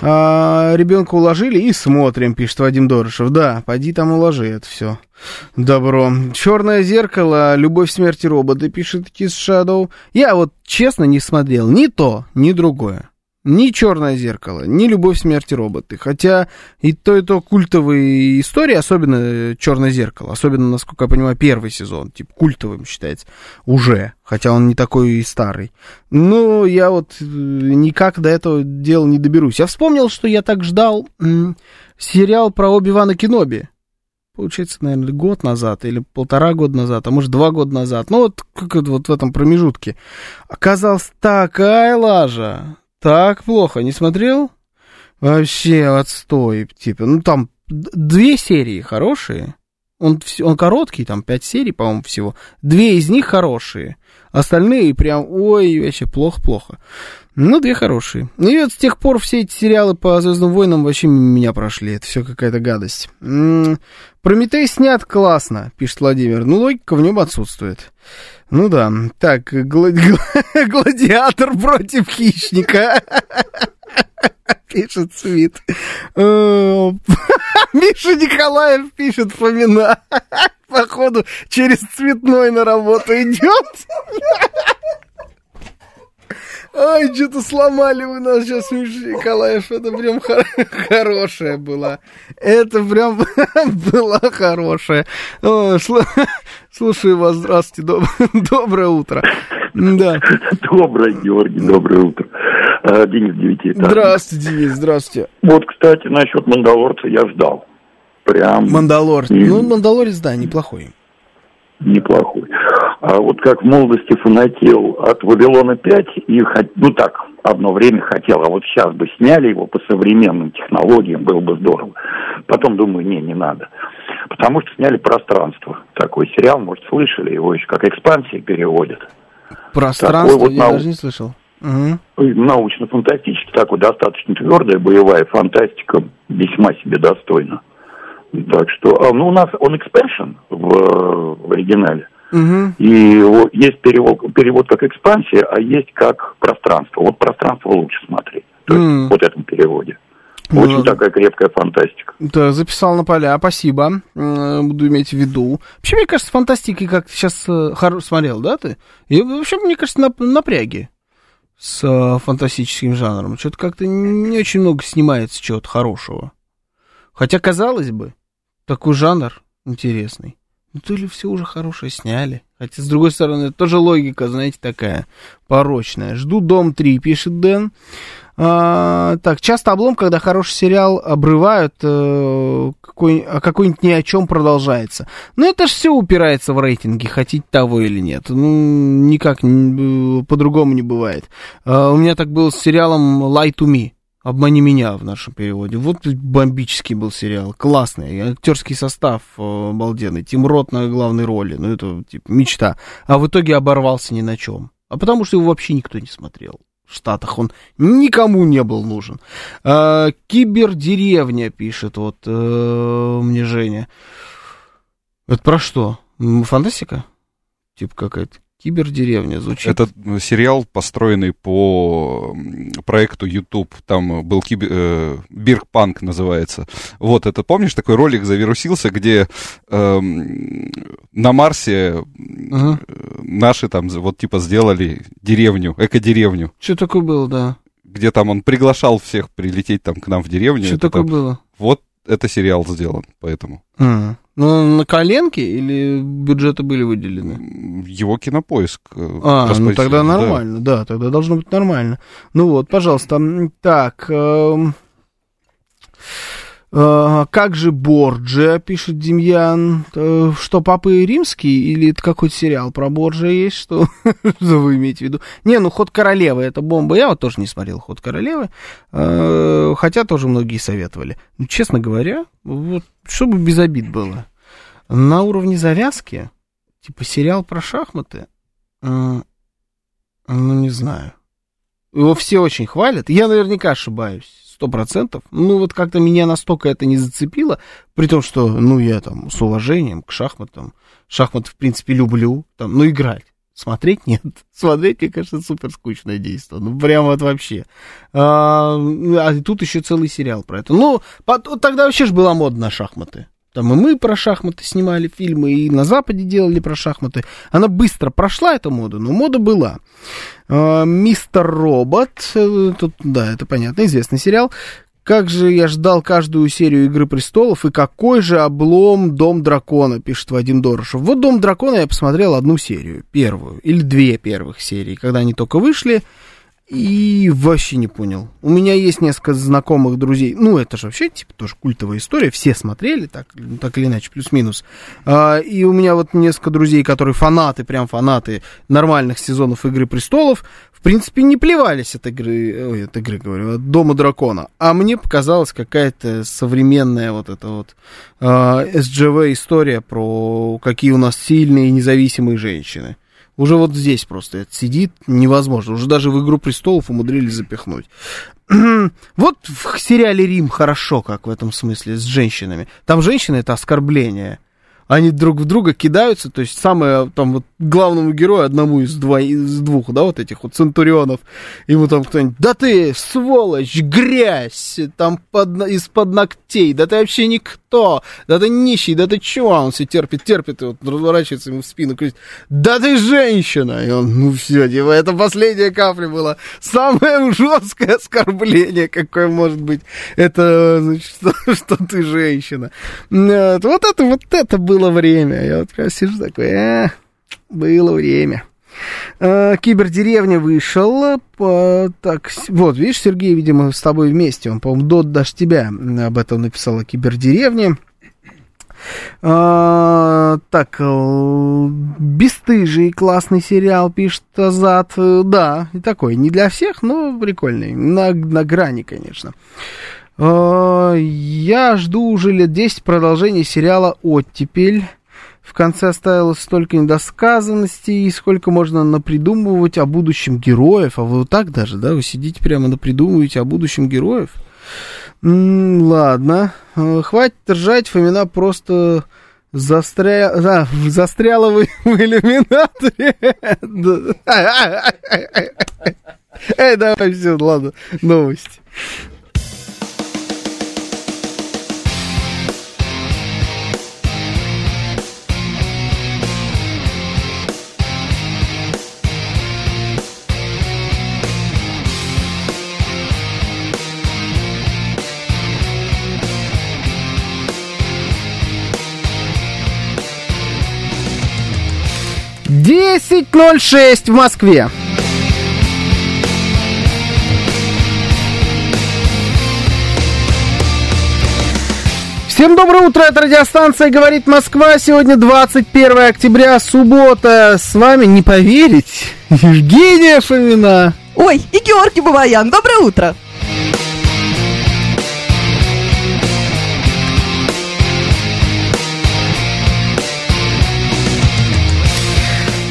Э, ребенка уложили и смотрим, пишет Вадим Дорошев. Да, пойди там уложи это все. Добро. Черное зеркало, любовь, смерти роботы, пишет Kiss Shadow. Я вот честно не смотрел ни то, ни другое. Ни черное зеркало, ни любовь, смерти роботы. Хотя и то, и то культовые истории, особенно черное зеркало, особенно, насколько я понимаю, первый сезон, типа культовым считается уже, хотя он не такой и старый. Но я вот э, никак до этого дела не доберусь. Я вспомнил, что я так ждал сериал про Оби-Вана Кеноби получается, наверное, год назад или полтора года назад, а может два года назад. Ну вот как вот в этом промежутке. Оказалась такая лажа, так плохо. Не смотрел? Вообще отстой, типа. Ну там две серии хорошие. Он, он короткий, там пять серий, по-моему, всего. Две из них хорошие. Остальные прям, ой, вообще плохо-плохо. Ну, две хорошие. И вот с тех пор все эти сериалы по Звездным войнам вообще меня прошли. Это все какая-то гадость. М-м, Прометей снят классно, пишет Владимир. Ну, логика в нем отсутствует. Ну да. Так, гла- гладиатор против хищника. Пишет Свит. Э, Миша Николаев пишет Фомина. Походу, через цветной на работу идет. Ай, что-то сломали вы нас сейчас, Николаев. Это прям хор- хорошая была. Это прям была хорошая. О, сл- Слушаю вас, здравствуйте, доб- доброе утро. Да. Доброе, Георгий, доброе утро. А, Денис Девятиэтажник. Здравствуйте, Денис, здравствуйте. Вот, кстати, насчет Мандалорца я ждал. Прям Мандалор. М. Ну, Мандалорец, да, неплохой. Неплохой. А вот как в молодости фанател от Вавилона 5, и, ну так, одно время хотел, а вот сейчас бы сняли его по современным технологиям, было бы здорово. Потом думаю, не, не надо. Потому что сняли «Пространство». Такой сериал, может, слышали, его еще как экспансия переводят. Пространство вот я нау- даже не слышал. Мгм. научно-фантастический, такой достаточно твердая боевая фантастика, весьма себе достойна. Так что, а, ну, у нас он экспеншн в, в оригинале. Мгм. И вот есть перевод, перевод как экспансия, а есть как пространство. Вот пространство лучше смотреть. То есть М. вот в этом переводе. Ну, Очень ладно. такая крепкая фантастика. Да, записал на поля, спасибо. Э, Буду иметь в виду. Вообще, мне кажется, фантастикой как сейчас смотрел, да, ты? И вообще, мне кажется, на напряги с э, фантастическим жанром. Что-то как-то не очень много снимается чего-то хорошего. Хотя, казалось бы, такой жанр интересный. Ну, то ли все уже хорошее сняли. Хотя, с другой стороны, тоже логика, знаете, такая порочная. Жду Дом 3, пишет Дэн. А, так, часто облом, когда хороший сериал обрывают, э, какой, а какой-нибудь ни о чем продолжается. Но это же все упирается в рейтинги, хотите того или нет. Ну, никак по-другому не бывает. А, у меня так было с сериалом Lie to Me. Обмани меня в нашем переводе. Вот бомбический был сериал. Классный. Актерский состав э, обалденный. Тим Рот на главной роли. Ну, это типа мечта. А в итоге оборвался ни на чем. А потому что его вообще никто не смотрел. В Штатах он никому не был нужен. А, Кибердеревня пишет вот э, мне Женя. Это про что? Фантастика? Типа какая-то. Кибердеревня звучит. Это сериал, построенный по проекту YouTube. Там был кибер, э, Биркпанк называется. Вот, это помнишь, такой ролик завирусился, где эм, на Марсе Ага. э, наши там вот типа сделали деревню, эко-деревню, Что такое было, да? где там он приглашал всех прилететь там к нам в деревню. Что такое там- было? Вот это сериал сделан, поэтому. А, Ну, на коленке или бюджеты были выделены? Его кинопоиск. э, А, ну тогда да. нормально, да. тогда должно быть нормально. Ну вот, пожалуйста. Так, э, как же Борджиа, пишет Демьян. Э, Что, папы римский или это какой-то сериал про Борджиа есть? Что, что вы имеете в виду? Не, ну Ход королевы это бомба. Я вот тоже не смотрел Ход королевы. Э, Хотя тоже многие советовали. Ну, честно говоря, вот, чтобы без обид было. На уровне завязки, типа сериал про шахматы, э, ну, не знаю. Его все очень хвалят. Я наверняка ошибаюсь. Сто процентов. Ну, вот как-то меня настолько это не зацепило. При том, что, ну, я там с уважением к шахматам. Шахматы, в принципе, люблю. Там, ну, играть. Смотреть нет. Смотреть, мне кажется, супер скучное действие. Ну, прям вот вообще. А, а тут еще целый сериал про это. Ну, пот- тогда вообще же была мода на шахматы. Там и мы про шахматы снимали фильмы, и на Западе делали про шахматы. Она быстро прошла, эта мода, но мода была. А, Мистер Робот, э, тут, да, это понятно, известный сериал. Как же я ждал каждую серию Игры престолов, и какой же облом Дом дракона, пишет Вадим Дорошев. Вот Дом дракона я посмотрел одну серию, первую, или две первых серии, когда они только вышли, и вообще не понял. У меня есть несколько знакомых друзей. Ну, это же вообще, типа, тоже культовая история. Все смотрели, так, так или иначе, плюс-минус. А, и у меня вот несколько друзей, которые фанаты, прям фанаты нормальных сезонов Игры престолов, в принципе, не плевались от игры, ой, от игры, говорю, от Дома дракона. А мне показалась какая-то современная вот эта вот а, SGV история про какие у нас сильные независимые женщины. Уже вот здесь просто это сидит невозможно. Уже даже в «Игру престолов» умудрились запихнуть. вот в сериале «Рим» хорошо, как в этом смысле, с женщинами. Там женщина — это оскорбление они друг в друга кидаются, то есть самое там вот главному герою, одному из, два, из двух, да, вот этих вот центурионов, ему там кто-нибудь, да ты, сволочь, грязь, там под, из-под ногтей, да ты вообще никто, да ты нищий, да ты чего, он все терпит, терпит, и вот разворачивается ему в спину, говорит, да ты женщина, и он, ну все, типа, это последняя капля была, самое жесткое оскорбление, какое может быть, это, значит, что, что ты женщина. Вот это, вот это было было время. Я вот прям сижу такой, э, было время. Э, Кибердеревня вышел. Так, вот, видишь, Сергей, видимо, с тобой вместе. Он, по-моему, до даже тебя об этом написала Кибердеревня. А, так, бесстыжий классный сериал, пишет Азат. Да, и такой, не для всех, но прикольный. На, на грани, конечно. А, я жду уже лет 10 продолжения сериала «Оттепель». В конце оставилось столько недосказанностей, сколько можно напридумывать о будущем героев. А вы вот так даже, да? Вы сидите прямо напридумываете о будущем героев? М-м, ладно. А, хватит ржать, Фомина просто застря... а, застряла в, в иллюминаторе. Эй, давай, все, ладно, новости. Десять ноль шесть в Москве. Всем доброе утро, это радиостанция «Говорит Москва». Сегодня 21 октября, суббота. С вами, не поверить, Евгения Фомина. Ой, и Георгий Бабаян. Доброе утро.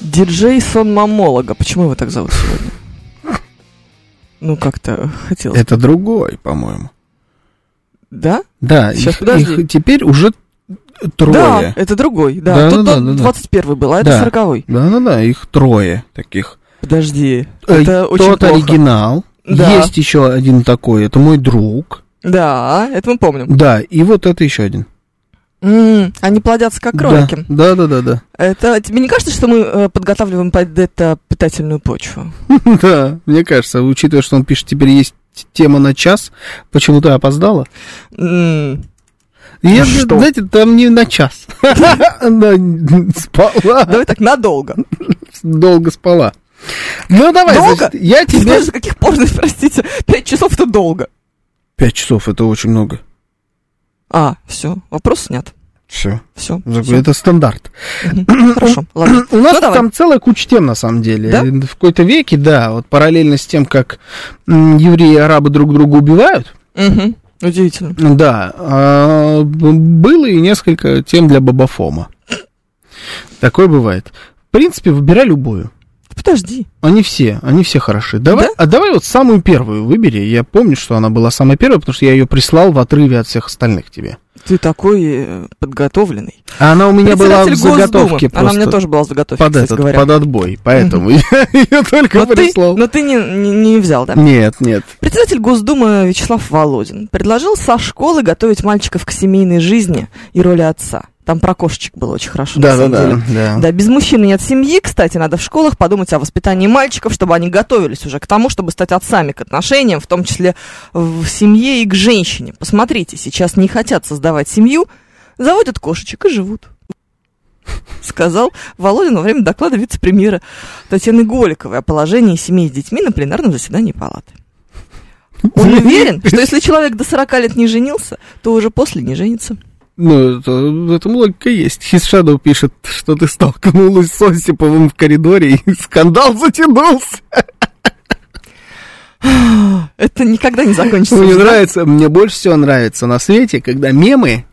Диджей сон мамолога. Почему его так зовут сегодня? Ну, как-то хотелось. Это другой, по-моему. Да? Да, Сейчас, их, подожди. их теперь уже трое. Да, это другой, да. Да, Тут да, да, да. 21 был, а это Да. 40 Да, да, да, их трое таких. Подожди, Э, это очень Тот плохо. оригинал. Да. Есть еще один такой, это мой друг. Да, это мы помним. Да, и вот это еще один. М, они плодятся как кролики. Да, да, да, да. Это тебе не кажется, что мы э, подготавливаем под это питательную почву? Да. мне кажется, учитывая, что он пишет, теперь есть тема на час, почему ты опоздала? М, Я, что? знаете, там не на час. Она спала. Давай так, надолго. Долго спала. Ну, давай, Долго? значит, я тебе... за каких пор, простите, пять часов это долго. Пять часов, это очень много. А, все, вопрос снят. Все. Все. Это стандарт. Хорошо, ладно. У нас Ну, давай. там целая куча тем, на самом деле. Да? В какой-то веке, да, вот параллельно с тем, как евреи и арабы друг друга убивают, Мгм. Удивительно. да, а, было и несколько тем для Бабафома. Такое бывает. В принципе, выбирай любую. Подожди. Они все, они все хороши. Давай, Да? а давай вот самую первую выбери. Я помню, что она была самая первая, потому что я ее прислал в отрыве от всех остальных тебе. Ты такой э, подготовленный. А она у меня была в заготовке Госдумы. Она у меня просто тоже была в заготовке, под этот, говоря. под отбой, поэтому я ее только но ты, прислал. но ты не, не, не взял, да? Нет, нет. Председатель Госдумы Вячеслав Володин предложил со школы готовить мальчиков к семейной жизни и роли отца. Там про кошечек было очень хорошо. Да, да, да, да. Да, без мужчины нет семьи. Кстати, надо в школах подумать о воспитании мальчиков, чтобы они готовились уже к тому, чтобы стать отцами к отношениям, в том числе в семье и к женщине. Посмотрите, сейчас не хотят создавать семью, заводят кошечек и живут. Сказал Володин во время доклада вице-премьера Татьяны Голиковой о положении семей с детьми на пленарном заседании палаты. Он уверен, что если человек до 40 лет не женился, то уже после не женится. Ну, это, в этом логика есть. Shadow пишет, что ты столкнулась с Осиповым в коридоре, и скандал затянулся. Это никогда не закончится. Мне да? нравится, мне больше всего нравится на свете, когда мемы,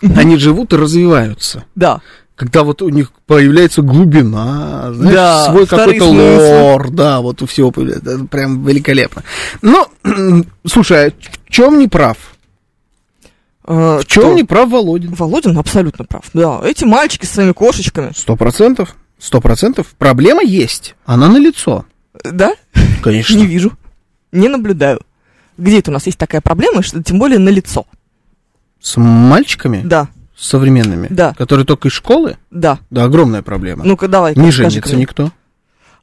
они живут и развиваются. Да. Когда вот у них появляется глубина, знаешь, Да, свой какой-то лор, да, вот у всего появляется, это прям великолепно. Ну, слушай, а в чем не прав? Э, В чем кто? не прав Володин? Володин абсолютно прав. Да, эти мальчики с своими кошечками. Сто процентов, сто процентов. Проблема есть, она на лицо. Да? Конечно. Не вижу. Не наблюдаю. Где это у нас есть такая проблема, что тем более на лицо? С мальчиками? Да, Современными? Да. Которые только из школы? да. Да, огромная проблема. Ну-ка, давай. не женится никто.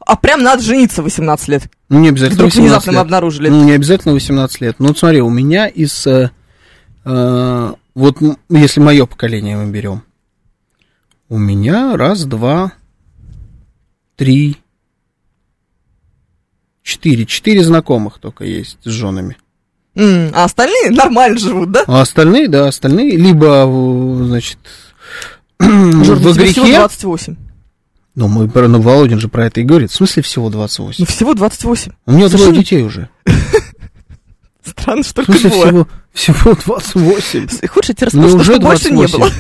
А прям надо жениться в 18 лет. Ну, не обязательно Вдруг 18 внезапно мы лет. обнаружили. Ну, не обязательно 18 лет. Ну, вот смотри, у меня из... э, э, вот если мое поколение мы берем, у меня раз, два, три, четыре. Четыре знакомых только есть с женами. А остальные нормально живут, да? А остальные, да, остальные либо, значит, Жор, во грехе. 28. Ну, мы, ну, Володин же про это и говорит. В смысле всего 28? Ну, всего 28. У меня двое Совершенно детей уже. Странно, что только двое. всего, всего 28? Хочешь, я тебе расскажу, уже что больше не 28. было.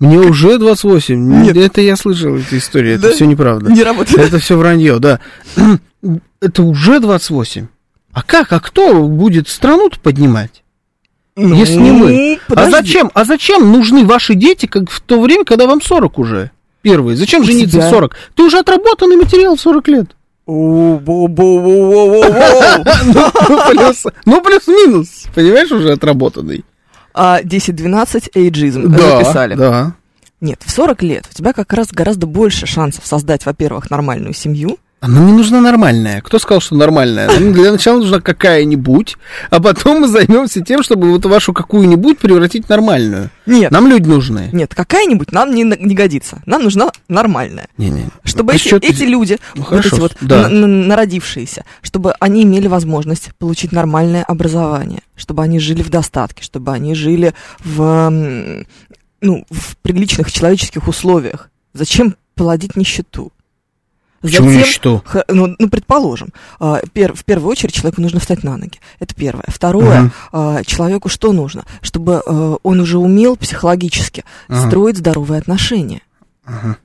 Мне уже 28. Нет. Это я слышал эту историю. Это Да? все неправда. Не работает. Это все вранье, да. Это уже 28. А как? А кто будет страну-то поднимать? Ну, Если не мы. А подожди. зачем? А зачем нужны ваши дети как в то время, когда вам 40 уже? Первые. Зачем жениться в 40? Ты уже отработанный материал в 40 лет. Ну, плюс- Ну, плюс-минус. Понимаешь, уже отработанный. А 10-12 эйджизм Да, записали. да. Нет, в 40 лет у тебя как раз гораздо больше шансов создать, во-первых, нормальную семью. Она мне нужна нормальная. Кто сказал, что нормальная? Ну, Для начала нужна какая-нибудь, а потом мы займемся тем, чтобы вот вашу какую-нибудь превратить в нормальную. Нет, Нам люди нужны. нет, какая-нибудь нам не, не годится. Нам нужна нормальная. Не-не. Чтобы А эти, ты- эти люди, Ну, вот хорошо, эти вот да. н- н- народившиеся, чтобы они имели возможность получить нормальное образование, чтобы они жили в достатке, чтобы они жили в, ну, в приличных человеческих условиях. Зачем плодить нищету? Почему ничто? Х- Ну, ну, предположим, а, пер- в первую очередь человеку нужно встать на ноги. Это первое. Второе, Мгм. а, человеку что нужно? Чтобы э, он уже умел психологически Ага. строить здоровые отношения. Ага.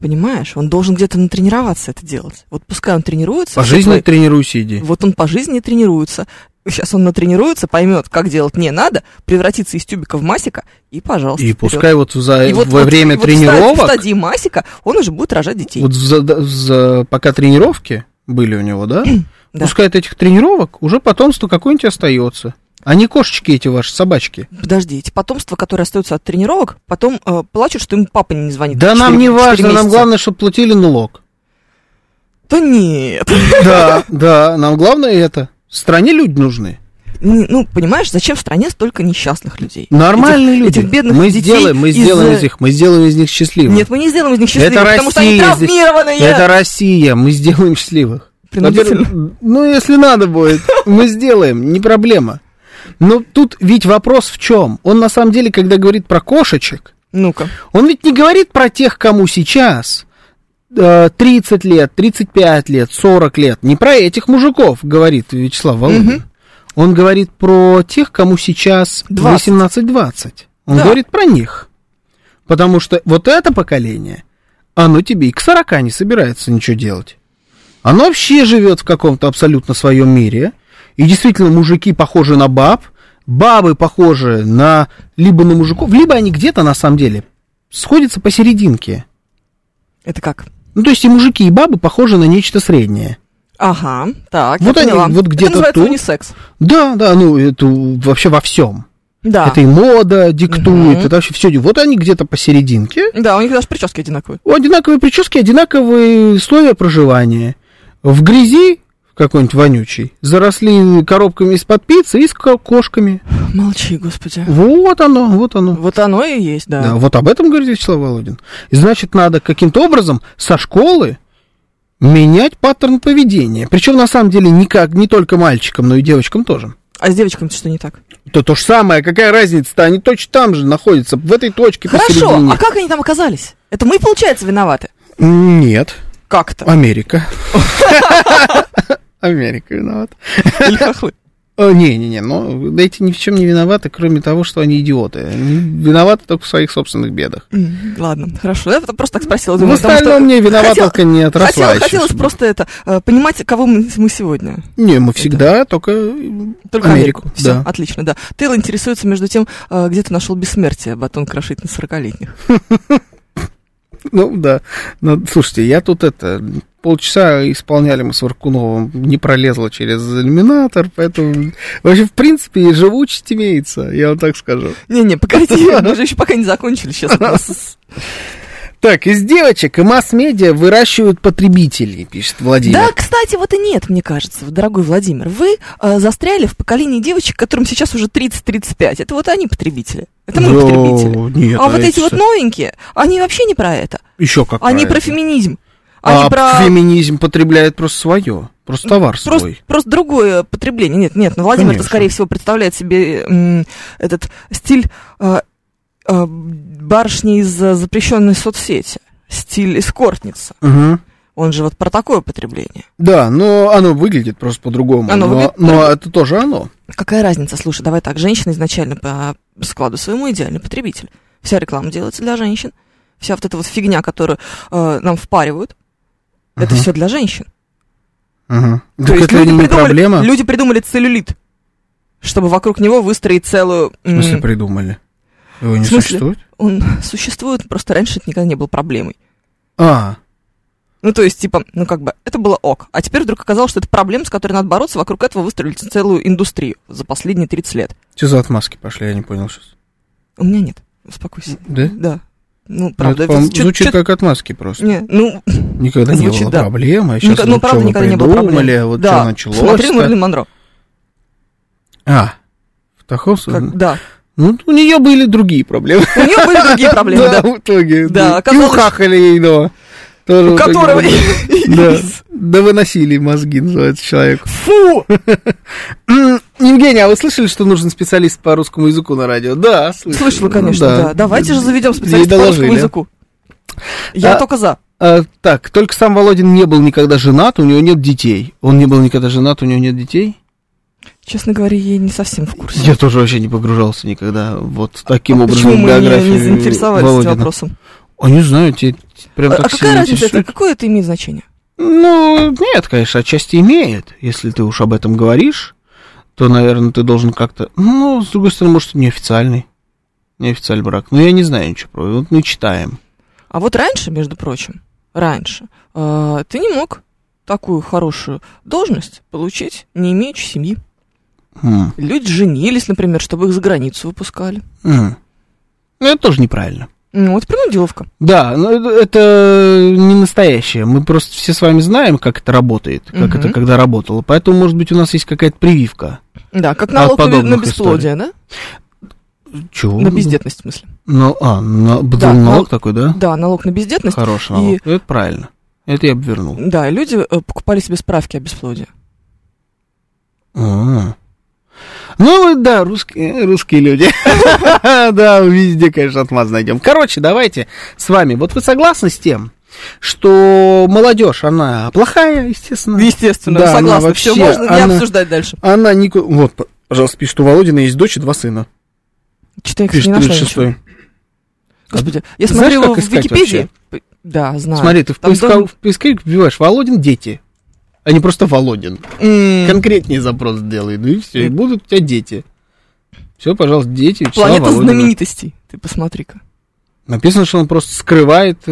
Понимаешь? Он должен где-то натренироваться это делать. Вот пускай он тренируется. По все жизни твои- тренируйся, иди. Вот он по жизни тренируется. Сейчас он натренируется, поймет, как делать не надо, превратится из тюбика в масика, и, пожалуйста, И вперед. пускай вот за, И вот- во вот- время вот тренировок, В стадии масика он уже будет рожать детей. вот за- за- пока тренировки были у него, да? Да. Пускай от этих тренировок уже потомство какое-нибудь остается. А не кошечки эти ваши, собачки. Подожди, эти потомства, которые остаются от тренировок, потом э, плачут, что им папа не звонит. Да нам четыре- не важно, нам месяца. главное, чтобы платили налог. Да нет. Да, да, нам главное это. В стране люди нужны. Ну, понимаешь, зачем в стране столько несчастных людей? Нормальные Этих- люди. Этих бедных мы детей сделаем, мы из- сделаем из них, мы сделаем из них счастливых. Нет, мы не сделаем из них счастливых, это потому что они Россия здесь. травмированные. Это Россия, мы сделаем счастливых. Принудительно. Ну, если надо будет, мы сделаем, не проблема. Но тут ведь вопрос в чем? Он на самом деле, когда говорит про кошечек, Ну-ка. он ведь не говорит про тех, кому сейчас э, 30 лет, 35 лет, 40 лет. Не про этих мужиков, говорит Вячеслав Володин. Мгм. Он говорит про тех, кому сейчас 20. 18-20. Он Да. говорит про них. Потому что вот это поколение, оно тебе и к 40 не собирается ничего делать. Оно вообще живет в каком-то абсолютно своем мире. И действительно, мужики похожи на баб, бабы похожи на либо на мужиков, либо они где-то на самом деле сходятся посерединке. Это как? Ну, то есть и мужики, и бабы похожи на нечто среднее. Ага, так, Вот они поняла. вот где-то Это называется тут. унисекс. Да, да, ну, это вообще во всем. Да. Это и мода диктует, Мгм. это вообще все. Вот они где-то посерединке. Да, у них даже прически одинаковые. У одинаковые прически, одинаковые условия проживания. В грязи какой-нибудь вонючий, заросли коробками из-под пиццы и с ко- кошками. Молчи, господи. Вот оно, вот оно. Вот оно и есть, да. Да, вот об этом говорит Вячеслав Володин. И значит, надо каким-то образом со школы менять паттерн поведения. Причем, на самом деле, никак, не только мальчикам, но и девочкам тоже. А с девочками что не так? То то же самое, какая разница-то, они точно там же находятся, в этой точке Хорошо, посередине. а как они там оказались? Это мы, получается, виноваты? Нет. Как то Америка. Америка виновата. Или хохлы? Не-не-не, но эти ни в чем не виноваты, кроме того, что они идиоты. Они виноваты только в своих собственных бедах. М, Ладно, хорошо. Я просто так спросила. В думаю, потому остальном что мне виноваталка не отросла еще, Хотелось чтобы- просто это, э, понимать, кого мы мы сегодня. Не, мы всегда только, Только Америку. Америку. Все, да. отлично, да. Тейл интересуется между тем, э, где ты нашел бессмертие, батон крошить на 40-летних. Ну да. Ну, слушайте, я тут это полчаса исполняли мы с Варкуновым, не пролезла через иллюминатор, поэтому вообще, в принципе, живучесть имеется, я вам так скажу. Не-не, погоди, мы же еще пока не закончили сейчас. Так, из девочек и масс-медиа выращивают потребителей, пишет Владимир. Да, кстати, вот и нет, мне кажется, дорогой Владимир. Вы э, застряли в поколении девочек, которым сейчас уже 30-35. Это вот они потребители. Это мы Йоу, потребители. нет, а а вот эти вот новенькие, они вообще не про это. Еще как Они про про феминизм. Они А про... феминизм потребляет просто свое, просто товар Просто, свой. просто другое потребление. Нет, нет, ну Владимир-то, Конечно. скорее всего, представляет себе м, этот стиль э, э, барышни из э, запрещенной соцсети. Стиль эскортницы. Мгм. Он же вот про такое потребление. Да, но оно выглядит просто по-другому. Оно но, выглядит но это тоже оно. Какая разница? Слушай, давай так, женщина изначально по складу своему идеальный потребитель. Вся реклама делается для женщин. Вся вот эта вот фигня, которую э, нам впаривают, это Мгм. все для женщин. Мгм. То Так есть это люди придумали, проблема. люди придумали целлюлит, чтобы вокруг него выстроить целую... В смысле придумали? Его не существует? Он существует, просто раньше это никогда не было проблемой. А, Ну, то есть, типа, ну, как бы, это было ок. А теперь вдруг оказалось, что это проблема, с которой надо бороться, вокруг этого выстроили целую индустрию за последние 30 лет. что за отмазки пошли, я не понял сейчас. У меня нет. Успокойся. Да? Да. Ну, Ну, правда. это, это звучит чё- как отмазки просто. Не, ну, Никогда не звучит, было да. проблем, а сейчас Ника- ну, вот правда, никогда не было проблем. вот да. что началось. Смотри, Мерлин Монро. А, в таком Как- да. Ну, у нее были другие проблемы. У нее были другие проблемы, да. в итоге. Да, И оказалось- ухахали ей. Тоже У которого... да выносили мозги, называется человек. Фу! М, Евгений, а вы слышали, что нужен специалист по русскому языку на радио? Да, слышал. Слышала, конечно, да. Давайте же заведем специалиста по русскому языку. Я А- только за. А, так, только сам Володин не был никогда женат, у него нет детей. Он не был никогда женат, у него нет детей? Честно говоря, я не совсем в курсе. Я тоже вообще не погружался никогда вот таким А образом Почему в мы не, биографию не заинтересовались этим Володина. вопросом? А не знаю, тебе прям А, так а какая разница? Это, какое это имеет значение? Ну, нет, конечно, отчасти имеет. Если ты уж об этом говоришь, то, наверное, ты должен как-то... Ну, с другой стороны, может, неофициальный. Неофициальный брак. Ну, я не знаю ничего про Вот мы читаем. А вот раньше, между прочим, раньше, э, ты не мог такую хорошую должность получить, не имеючи семьи. Хм. Люди женились, например, чтобы их за границу выпускали. М. Ну, это тоже неправильно. Ну, это принудиловка. Да, но это, это не настоящее. Мы просто все с вами знаем, как это работает, как Мгм. это когда работало. Поэтому, может быть, у нас есть какая-то прививка. Да, как налог на, на бесплодие, да? Чего? На бездетность, в смысле. Ну, а, на, Да, налог нал- такой, да? Да, налог на бездетность. Хороший И- налог. Это правильно. Это я бы вернул. Да, и люди э, покупали себе справки о бесплодии. А. Ну, да, русские, русские люди. Да, везде, конечно, отмаз найдем. Короче, давайте с вами. Вот вы согласны с тем, что молодежь, она плохая, естественно? Естественно, Да, согласна. вообще- Все, можно не она- обсуждать дальше. Она не... Вот, пожалуйста, пишет, у Володина есть дочь и два сына. Что-то я, кстати, не нашла ничего. 36-й. Господи, я Ты знаешь, смотрела как в Википедии. П- Да, знаю. Смотри, ты в, поиска- должен- в поисковик вбиваешь Володин дети, а не просто Володин. М, Конкретнее запрос делай, ну и все, и будут у тебя дети. Все, пожалуйста, дети. Планета Володина. знаменитостей. Ты посмотри-ка. Написано, что он просто скрывает э,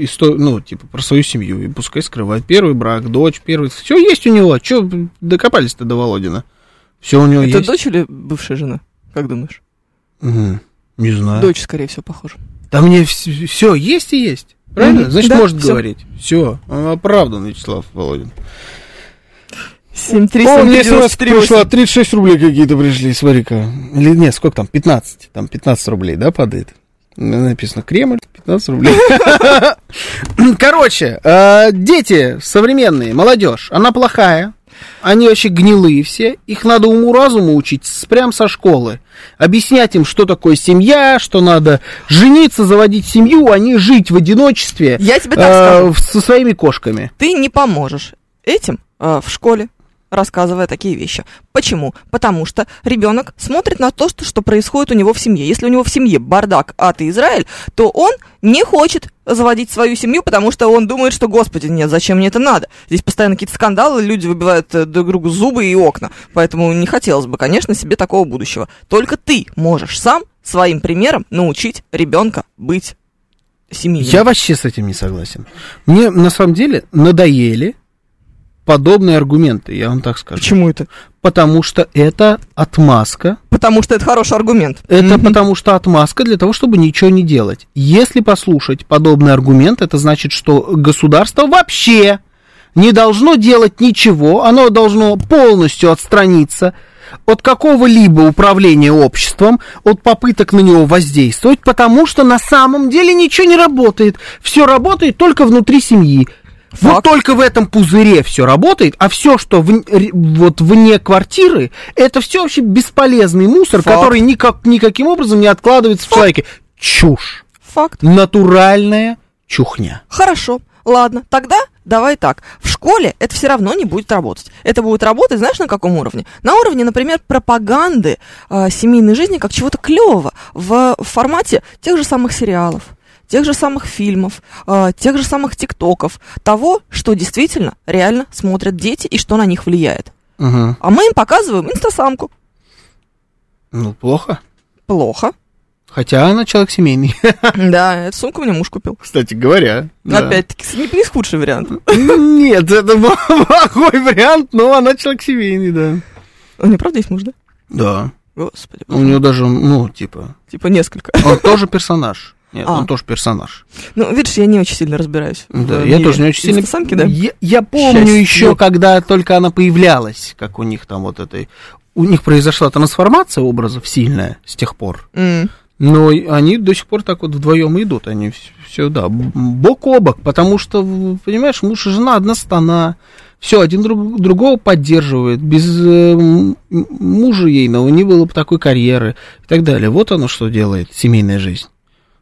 историю, ну, типа, про свою семью. И пускай скрывает. Первый брак, дочь, первый... Все есть у него. Че докопались-то до Володина? Все у него Это есть. дочь или бывшая жена? Как думаешь? Мгм. Не знаю. Дочь, скорее всего, похожа. Да мне все есть и есть. Правильно? Мгм. Значит, Да, может всё. говорить. Все, оправдан Вячеслав Володин. 7 3 О, 7 мне 3 смс 3 пришла, 36 рублей какие-то пришли, смотри-ка. Или нет, сколько там, 15, там 15 рублей, да, падает? Написано Кремль, 15 рублей. Короче, э, дети современные, молодежь, она плохая. Они вообще гнилые все. Их надо уму-разуму учить прям со школы. Объяснять им, что такое семья, что надо жениться, заводить семью, а не жить в одиночестве Я тебе так э, скажу. со своими кошками. Ты не поможешь этим э, в школе, рассказывая такие вещи. Почему? Потому что ребенок смотрит на то, что, что происходит у него в семье. Если у него в семье бардак, ад и Израиль, то он не хочет заводить свою семью, потому что он думает, что, господи, нет, зачем мне это надо? Здесь постоянно какие-то скандалы, люди выбивают э, друг другу зубы и окна. Поэтому не хотелось бы, конечно, себе такого будущего. Только ты можешь сам своим примером научить ребенка быть семейным. Я вообще с этим не согласен. Мне на самом деле надоели подобные аргументы, я вам так скажу. Почему это? Потому что это отмазка. Потому что это хороший аргумент. Это потому что отмазка для того, чтобы ничего не делать. Если послушать подобный аргумент, это значит, что государство вообще не должно делать ничего, оно должно полностью отстраниться от какого-либо управления обществом, от попыток на него воздействовать, потому что на самом деле ничего не работает. Все работает только внутри семьи. Вот только в этом пузыре все работает, а все, что в- вот вне квартиры, это все вообще бесполезный мусор, Факт. который никак, никаким образом не откладывается в человеке. Чушь. Факт. Натуральная чухня. Хорошо, ладно, тогда давай так. В школе это все равно не будет работать. Это будет работать, знаешь, на каком уровне? На уровне, например, пропаганды э, семейной жизни как чего-то клевого в формате тех же самых сериалов тех же самых фильмов, э, тех же самых тиктоков, того, что действительно реально смотрят дети и что на них влияет. Мгм. А мы им показываем инстасамку. Ну, плохо. Плохо. Хотя она человек семейный. Да, эту сумку мне муж купил. Кстати говоря. да. Опять-таки, не, не худший вариант. Нет, это плохой вариант, но она человек семейный, да. У него, правда, есть муж, да? Да. Господи. У него даже, ну, типа... Типа несколько. Он тоже персонаж. Нет, А. он тоже персонаж. Ну, видишь, я не очень сильно разбираюсь. Да, я тоже не очень сильно... инстасамки, да? Я, я помню Счастье. еще, когда только она появлялась, как у них там вот этой... У них произошла трансформация образов сильная с тех пор. М. Но они до сих пор так вот вдвоем идут. Они все, да, бок о бок. Потому что, понимаешь, муж и жена одна стана. Все, один друг, другого поддерживает. Без э, мужа ейного не было бы такой карьеры и так далее. Вот оно что делает семейная жизнь.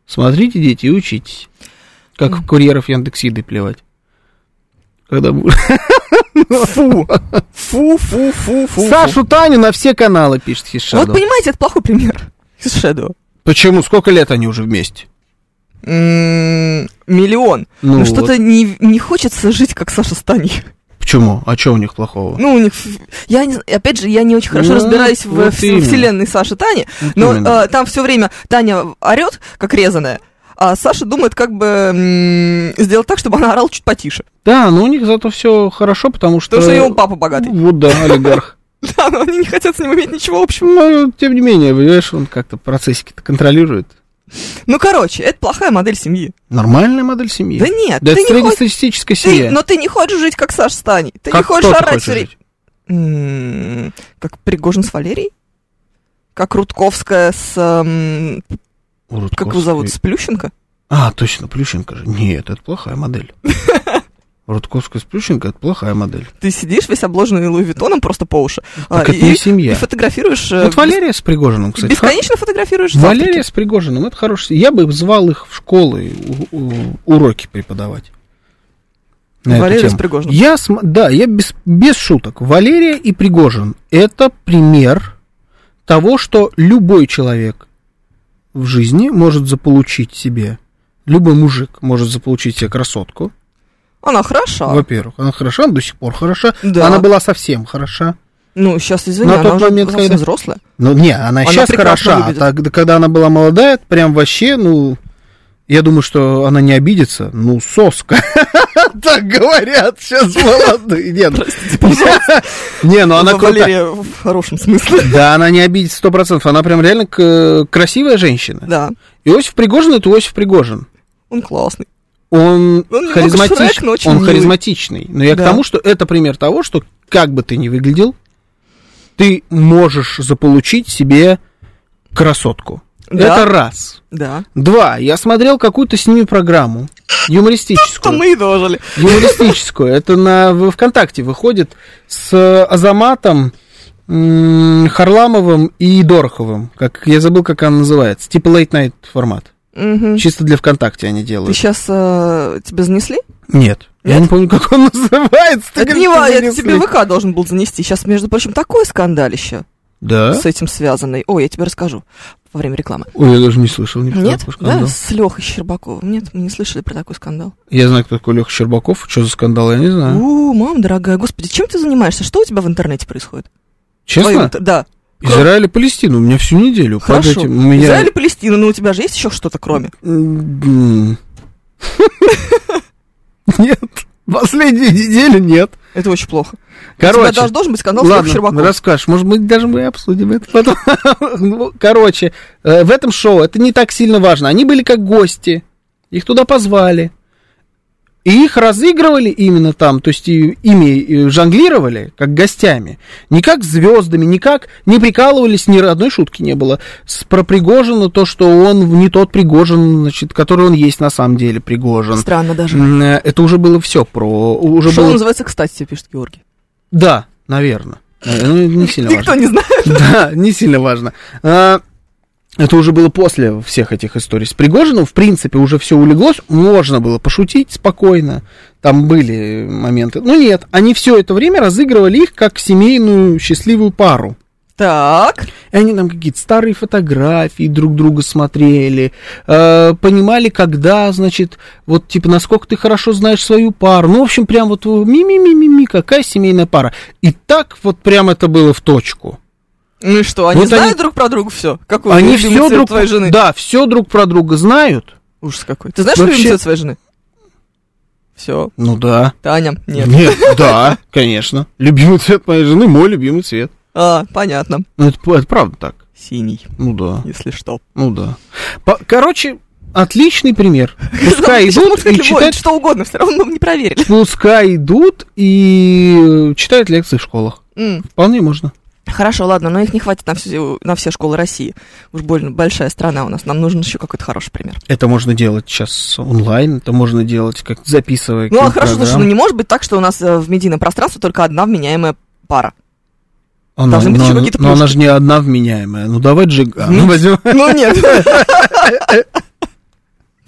Смотрите, дети, и учитесь. Как в курьеров Яндексиды плевать. Когда муж... Фу. Фу, фу, фу, фу. Сашу Таню на все каналы пишет Хишаду. Вот понимаете, это плохой пример. Shadow. Почему? Сколько лет они уже вместе? Миллион. Ну Ну, что-то не, не хочется жить, как Саша Стани. Почему? А что у них плохого? Ну, у них... Я не, опять же, я не очень хорошо Ну, разбираюсь в, вот в именно. вселенной Саши Тани, Вот но именно. э, там все время Таня орет, как резаная, а Саша думает, как бы сделать так, чтобы она орала чуть потише. Да, но у них зато все хорошо, потому что... Потому что его папа богатый. Вот да, олигарх. Да, но они не хотят с ним иметь ничего общего. Ну, тем не менее, понимаешь, он как-то процессики-то контролирует. Ну, короче, это плохая модель семьи. Нормальная модель семьи. Да нет, Да ты это не хочешь- среднестатистическая Ты- семья. но ты не хочешь жить, как Саша Стани. Ты Как не хочешь кто ты орать время. жить? Как Пригожин с Валерией? Как Рудковская с... эм, как его зовут? С Плющенко? А, точно, Плющенко же. Нет, это плохая модель. Рудковская с Плющенко, это плохая модель. Ты сидишь весь обложенный Луи Виттоном просто по уши. а, Так это и, не семья. И фотографируешь... э, Вот Валерия с Пригожиным, кстати. Бесконечно фотографируешь Валерия завтраки. с Пригожиным, это хороший. Я бы звал их в школы у- у- уроки преподавать. Валерия с Пригожиным. Я, см- да, я без, без шуток. Валерия и Пригожин – это пример того, что любой человек в жизни может заполучить себе, любой мужик может заполучить себе красотку. Она хороша. Во-первых, она хороша, она до сих пор хороша. Да. Она была совсем хороша. Ну, сейчас, извини, На она тот уже момент, когда- взрослая. Ну, не, она, Она сейчас хороша. А выглядит. так, когда она была молодая, прям вообще, ну, Я думаю, что она не обидится. Ну, соска. Так говорят сейчас молодые. Не, ну- Не, ну она крутая. В хорошем смысле. Да, она не обидится сто процентов. Она прям реально красивая женщина. Да, Иосиф Пригожин это Иосиф Пригожин. он классный. Он, Он немного харизматич- Шрек, но он милый. харизматичный. Но я Да. к тому, что это пример того, что как бы ты ни выглядел, ты можешь заполучить себе красотку. Да. Это раз. Да. Два. Я смотрел какую-то с ними программу. Юмористическую. мы и дожили. Юмористическую. Это на ВКонтакте выходит с Азаматом, Харламовым и Дороховым. Как, я забыл, как она называется. Типа late night формат. Мгм. Чисто для ВКонтакте они Ты делают. сейчас тебя занесли? Нет. Я Нет? не помню, как он называется. Ты Это не говоришь, важно, что это тебе ВК должен был занести. Сейчас, между прочим, такое скандалище Да? с этим связанный. Ой, я тебе расскажу во время рекламы. Ой, я даже не слышал ни про Нет? такой Да, с Лехой Щербаковым. Нет, мы не слышали про такой скандал. Я знаю, кто такой Леха Щербаков. Что за скандал, я не знаю. У, мам дорогая, господи, чем ты занимаешься? Что у тебя в интернете происходит? Честно? Твоем- Да. Израиль и Палестина у меня всю неделю. под Хорошо. этим. У меня- Израиль и Палестина, но у тебя же есть еще что-то кроме? М. Нет. Последнюю неделю нет. Это очень плохо. Короче, у тебя даже должен быть Лехой ладно, Щербаковым. расскажешь. Может быть, даже мы обсудим это потом. Ну, Короче, э, в этом шоу это не так сильно важно. Они были как гости. Их туда позвали. И их разыгрывали именно там, то есть ими жонглировали, как гостями. Не как звездами, не как, не прикалывались, ни одной шутки не было. Про Пригожина то, что он не тот Пригожин, значит, который он есть на самом деле, Пригожин. Странно даже. Э, Это уже было все про... Уже Шоу было... называется «Кстати», пишет Георгий. Да, наверное. Ну, не сильно Никто важно. не знает. Да, не сильно важно. Это уже было после всех этих историй с Пригожиным. В принципе, уже все улеглось. Можно было пошутить спокойно. Там были моменты. Но нет, они все это время разыгрывали их как семейную счастливую пару. Так. И они там какие-то старые фотографии друг друга смотрели, э, понимали, когда, значит, вот, типа, насколько ты хорошо знаешь свою пару. Ну, в общем, прям вот ми-ми-ми-ми-ми, какая семейная пара. И так вот прям это было в точку. Ну и что, они Вот знают они- друг про друга все? Какой Они все друг, твоей жены? да, все друг про друга знают. Ужас какой. Ты знаешь Вообще- любимый цвет своей жены? Все. Ну да. Таня, нет. Нет, да, конечно. Любимый цвет моей жены, мой любимый цвет. А, понятно. Ну, это, это правда так. Синий, Ну да. если что. Ну да. По- короче, отличный пример. Пускай идут и читают, что угодно, все равно не проверили. пускай идут и читают лекции в школах. Вполне можно. Хорошо, ладно, но их не хватит на, всю, на все школы России. Уж больно большая страна у нас. Нам нужен еще какой-то хороший пример. Это можно делать сейчас онлайн, это можно делать, как записывая Ну, а хорошо, слушай, ну не может быть так, что у нас э, в медийном пространстве только одна вменяемая пара. Она- должны быть но, еще какие-то но она плюшки. же не одна вменяемая. Ну, давай Джига. Ну, возьмем. Ну нет.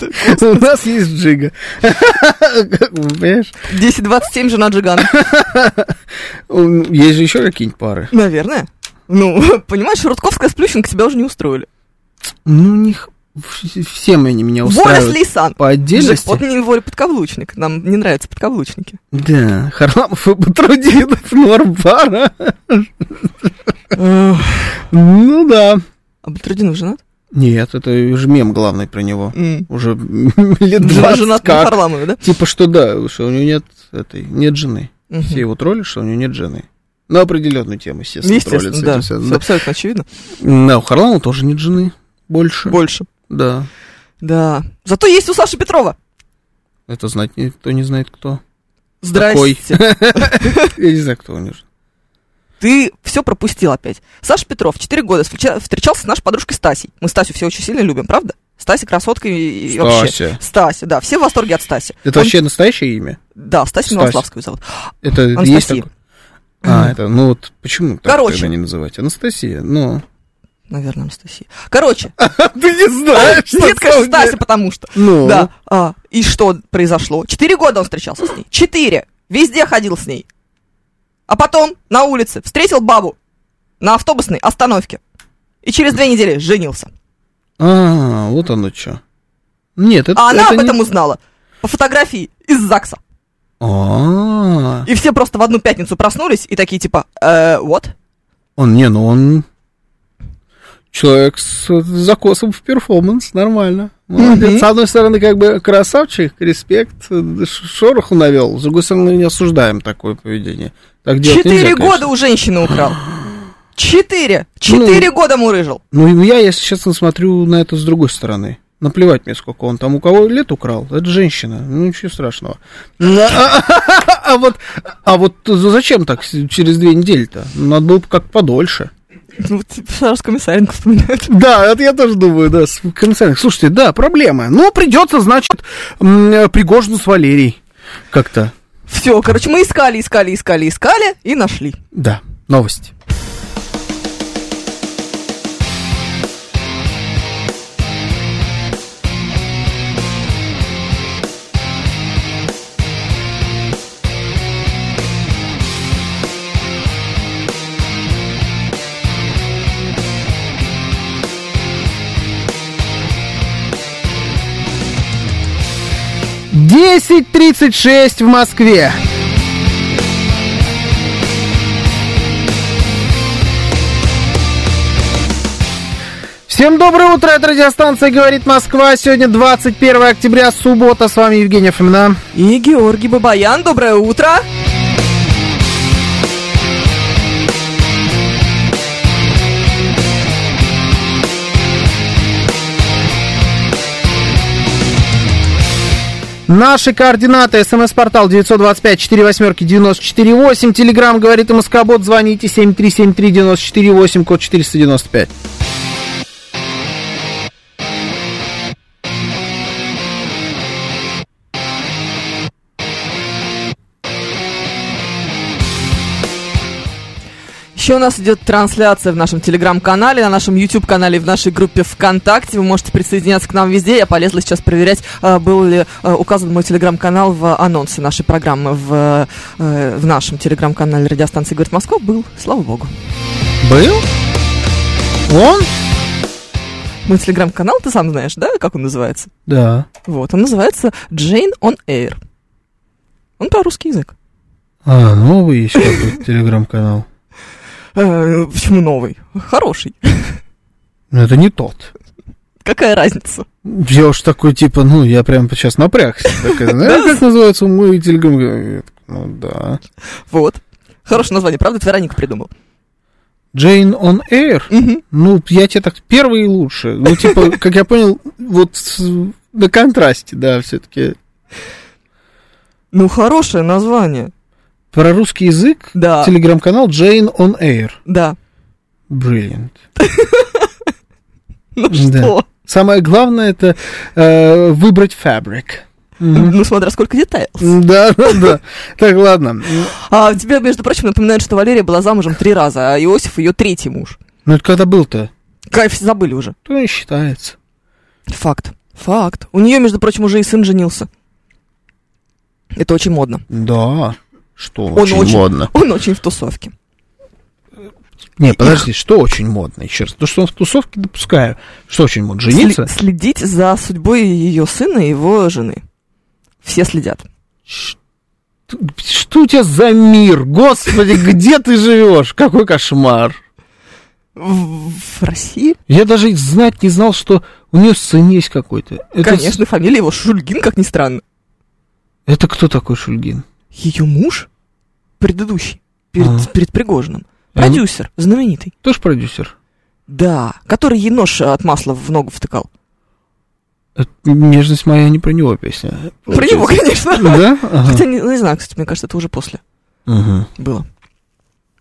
У нас есть Джига. Понимаешь? 10-27 жена Джигана. Есть же еще какие-нибудь пары. Наверное. Ну, понимаешь, Рудковская с Плющенко тебя уже не устроили. Ну, у них в- всем они меня устраивают. Лейсан. По отдельности. Вот не воля подкаблучник. Нам не нравятся подкаблучники. Да, Харламов и Батрудинов, норм пара. Ну да. А Батрудинов женат? Нет, это уже мем главный про него. М. Уже лет Жена 20 женат на как. Харламове, да? Типа что да, что у него нет этой, нет жены. Мгм. Все его тролли, что у него нет жены. На определенную тему, естественно, Естественно, троллят с да. связано. Всё абсолютно очевидно. Да, у Харламова тоже нет жены. Больше. Больше. Да. Да. Зато есть у Саши Петрова. Это знать никто не знает, кто. Здрасте. Я не знаю, кто у него. Ты все пропустил опять. Саша Петров, 4 года, встреча- встречался с нашей подружкой Стасей. Мы Стасю все очень сильно любим, правда? Стася красотка и, и вообще. Стася. Да, все в восторге от Стаси. Это Он- вообще настоящее имя? Да, Стася. Милославскую зовут. Это есть Анастасия. такое? А, это, ну вот почему так Короче. тогда не называть? Анастасия, ну. Наверное, Анастасия. Короче. Ты не знаешь, на Нет, конечно. Стася, потому что. Ну. Да. А, и что произошло? Четыре года он встречался с ней. Четыре. Везде ходил с ней. А потом на улице встретил бабу на автобусной остановке. И через две недели женился. А, вот оно что. Нет, это А она это об не- этом узнала. По фотографии из ЗАГСа. А, И все просто в одну пятницу проснулись и такие типа, э, вот. он, не, ну он человек с закосом в перформанс, нормально. Молодец. Мгм. С одной стороны, как бы красавчик, респект, э, шороху навел. С другой стороны, не осуждаем такое поведение. Так Четыре нельзя, конечно. года у женщины украл. Четыре. Четыре года мурыжил. Ну, я, если честно, смотрю на это с другой стороны. Наплевать мне, сколько он там у кого лет украл. Это женщина. Ну, ничего страшного. А, а вот, а вот зачем так через две недели-то? Надо было бы как подольше. Ну, сразу комиссаренко вспоминают. Да, это я тоже думаю, да, комиссаренко. Слушайте, да, проблема. Ну, придется, значит, Пригожину с Валерий как-то. Все, короче, мы искали, искали, искали, искали и нашли. Да, новость. 10.36 в Москве. Всем доброе утро, это радиостанция «Говорит Москва». Сегодня 21 октября, суббота. С вами Евгений Фомина. И Георгий Бабаян. Доброе утро. Доброе утро. Наши координаты. СМС-портал 925-48-94-8. Телеграмм «Говорит МСК-бот». Звоните 7373-94-8, код 495. Еще у нас идет трансляция в нашем телеграм-канале, на нашем YouTube-канале, в нашей группе ВКонтакте. Вы можете присоединяться к нам везде. Я полезла сейчас проверять, а, был ли а, указан мой телеграм-канал в анонсе нашей программы в, э, в нашем телеграм-канале радиостанции «Говорит Москва». Был, слава богу. Был? Он? Мой телеграм-канал, ты сам знаешь, да, как он называется? Да. Вот, он называется Jane on Air. Он про русский язык. А, новый есть какой-то телеграм-канал. Э, почему новый? Хороший. Но это не тот. Какая разница? Я уж такой, типа, ну, я прям сейчас напрягся. Такая, знаешь, как называется мой телеграм? Ну, да. Вот. Хорошее название, правда? Ты Вероника придумал. Jane on Air? Ну, я тебе так... Первый и лучше. Ну, типа, как я понял, вот на контрасте, да, все-таки. Ну, хорошее название. Про русский язык Да. телеграм-канал Jane on Air. Да. Brilliant. Ну что? Самое главное это э, выбрать фабрик. Ну, смотря сколько деталей. Да, да, да. Так, ладно. А тебе, между прочим, напоминает, что Валерия была замужем три раза, а Иосиф ее третий муж. Ну, это когда был-то? Кайф, забыли уже. То не считается. Факт. Факт. У нее, между прочим, уже и сын женился. Это очень модно. Да. Что Он очень, модно. Он очень в тусовке. Не, подожди, что очень модно? Еще раз. То, что он в тусовке допускаю. Что очень модно? Жениться? Сли- следить за судьбой ее сына и его жены. Все следят. Что у тебя за мир? Господи, где ты живешь? Какой кошмар. В, России? Я даже знать не знал, что у нее сын есть какой-то. Конечно, фамилия его Шульгин, как ни странно. Это кто такой Шульгин? Ее муж? Предыдущий. Перед, А. перед Пригожиным. А, Продюсер, знаменитый. Тоже продюсер? Да, который ей нож от масла в ногу втыкал. «Нежность моя» не про него песня. Про него, конечно. Да? Ага. Хотя, не, не знаю, кстати, мне кажется, это уже после Ага. было.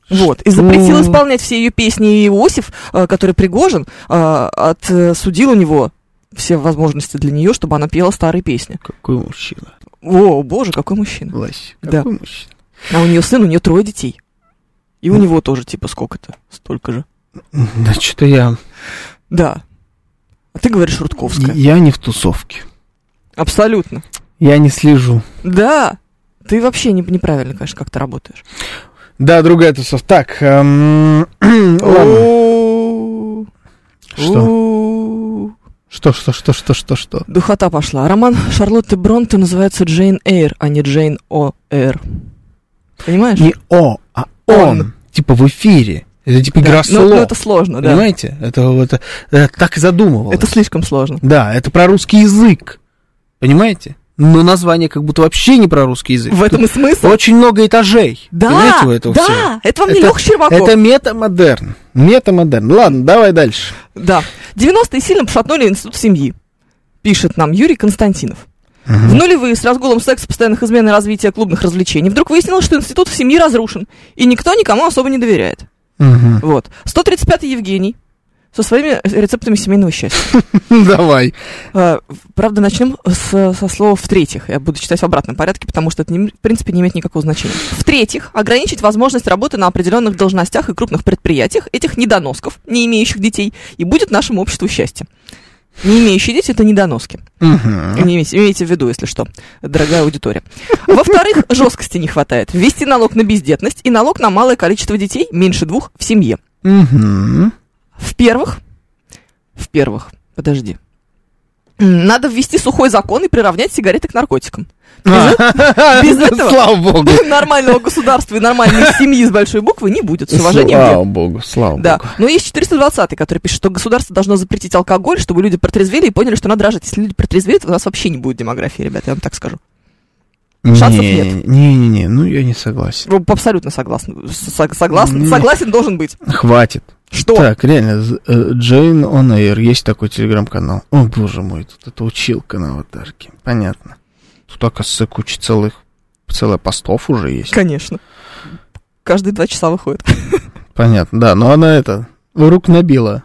Вот. И запретил исполнять все ее песни и Иосиф, э, который Пригожин, э, отсудил у него все возможности для нее, чтобы она пела старые песни. Какой мужчина. О, боже, какой мужчина. Влась. Да. Какой мужчина. А у нее сын, у нее трое детей. И у него тоже, типа, сколько-то? Столько же. Да что-то я... Да. А ты говоришь Рудковская. Я не в тусовке. Абсолютно. Я не слежу. Да. Ты вообще не, неправильно, конечно, как-то работаешь. Да, другая тусовка. Так, эм, ладно. Что? Что, что, что, что, что, что? Духота пошла. Роман Шарлотты Бронте называется Джейн Эйр, а не Джейн О. Эйр. Понимаешь? Не О, а он. Типа в эфире. Это типа Да, игра ну, слов. ну, это сложно, да. Понимаете? Это, это, это так и задумывалось. Это слишком сложно. Да, это про русский язык. Понимаете? Но название как будто вообще не про русский язык. В этом и смысл. Очень много этажей. Да, Понимаете, у этого да, всего? это вам не Лёха Щербаков. Это метамодерн. Метамодерн. Ладно, давай дальше. Да. 90-е сильно пошатнули институт семьи, пишет нам Юрий Константинов. В нулевые с разгулом секса, постоянных измен и развития клубных развлечений вдруг выяснилось, что институт семьи разрушен, и никто никому особо не доверяет. Вот. 135-й Евгений со своими рецептами семейного счастья. Давай. Э, Правда, начнем с, со слова «в-третьих». Я буду читать в обратном порядке, потому что это, не- в принципе, не имеет никакого значения. В-третьих, ограничить возможность работы на определенных должностях и крупных предприятиях этих недоносков, не имеющих детей, и будет нашему обществу счастье. Не имеющие дети – это недоноски. Не имейте, имейте в виду, если что, дорогая аудитория. Во-вторых, жесткости не хватает. Ввести налог на бездетность и налог на малое количество детей, меньше двух, в семье. Мгм. В-первых, в-первых, подожди. М, Надо ввести сухой закон и приравнять сигареты к наркотикам. Без, э- без этого Слава богу. нормального государства и нормальной семьи с большой буквы не будет. С уважением, Слава Глеб. богу, слава Да. богу. Но есть 420 который пишет, что государство должно запретить алкоголь, чтобы люди протрезвели и поняли, что надо рожать. Если люди протрезвеют, у нас вообще не будет демографии, ребята, я вам так скажу. Шансов нет. Не-не-не, ну я не согласен. Абсолютно согласен. Согласен, Не. согласен должен быть. Хватит. Что? Так, реально, э, Jane on Air, есть такой телеграм-канал. О, боже мой, тут это училка на аватарке. Понятно. Тут, оказывается, куча целых, целая постов уже есть. Конечно. Каждые два часа выходит. Понятно, да, но она это, рук набила.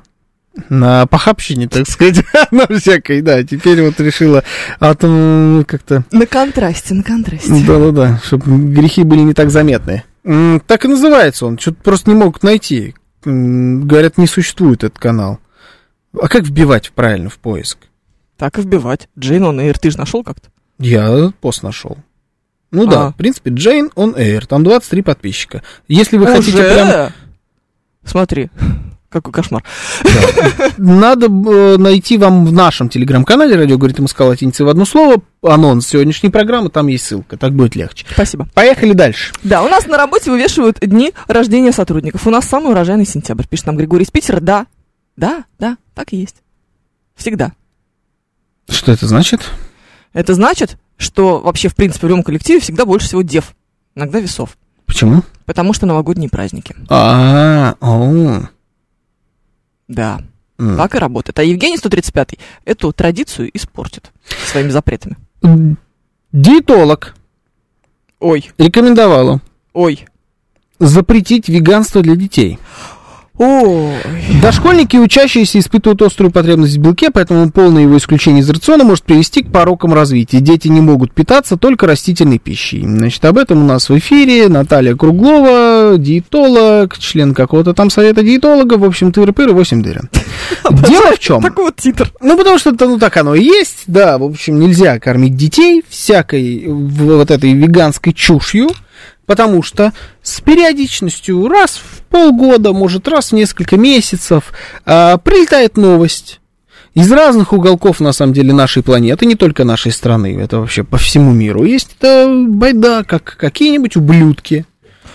На похабщине, так сказать, на всякой, да. Теперь вот решила атом как-то... На контрасте, на контрасте. Да-да-да, чтобы грехи были не так заметны. Так и называется он, что-то просто не могут найти. Говорят, не существует этот канал. А как вбивать правильно в поиск? Так и вбивать. Джейн он Эйр, ты же нашел как-то? Я пост нашел. Ну да, А. в принципе, Jane on Air, там 23 подписчика. Если вы Уже? хотите прям... Смотри, какой кошмар. Надо э, найти вам в нашем телеграм-канале «Радио говорит МСК латиницей» в одно слово, анонс сегодняшней программы, там есть ссылка, так будет легче. Спасибо. Поехали дальше. Да, у нас на работе вывешивают дни рождения сотрудников. У нас самый урожайный сентябрь, пишет нам Григорий из Питера. Да, да, да, так и есть. Всегда. Что это значит? Это значит, что вообще, в принципе, в любом коллективе всегда больше всего дев. Иногда весов. Почему? Потому что новогодние праздники. А, о, Да. М. Так и работает. А Евгений 135 эту традицию испортит своими запретами. диетолог Ой, рекомендовала ой. запретить веганство для детей. Ой. Дошкольники и учащиеся испытывают острую потребность в белке, поэтому полное его исключение из рациона может привести к порокам развития. Дети не могут питаться только растительной пищей. Значит, об этом у нас в эфире Наталья Круглова, диетолог, член какого-то там совета диетолога, в общем, тыры-пыры, 8 дырин. Дело в чем? Такой вот титр. Ну, потому что ну, так оно и есть, да, в общем, нельзя кормить детей всякой вот этой веганской чушью, потому что с периодичностью раз в полгода, может, раз в несколько месяцев а, прилетает новость из разных уголков, на самом деле, нашей планеты, не только нашей страны, это вообще по всему миру. Есть это байда, как какие-нибудь ублюдки,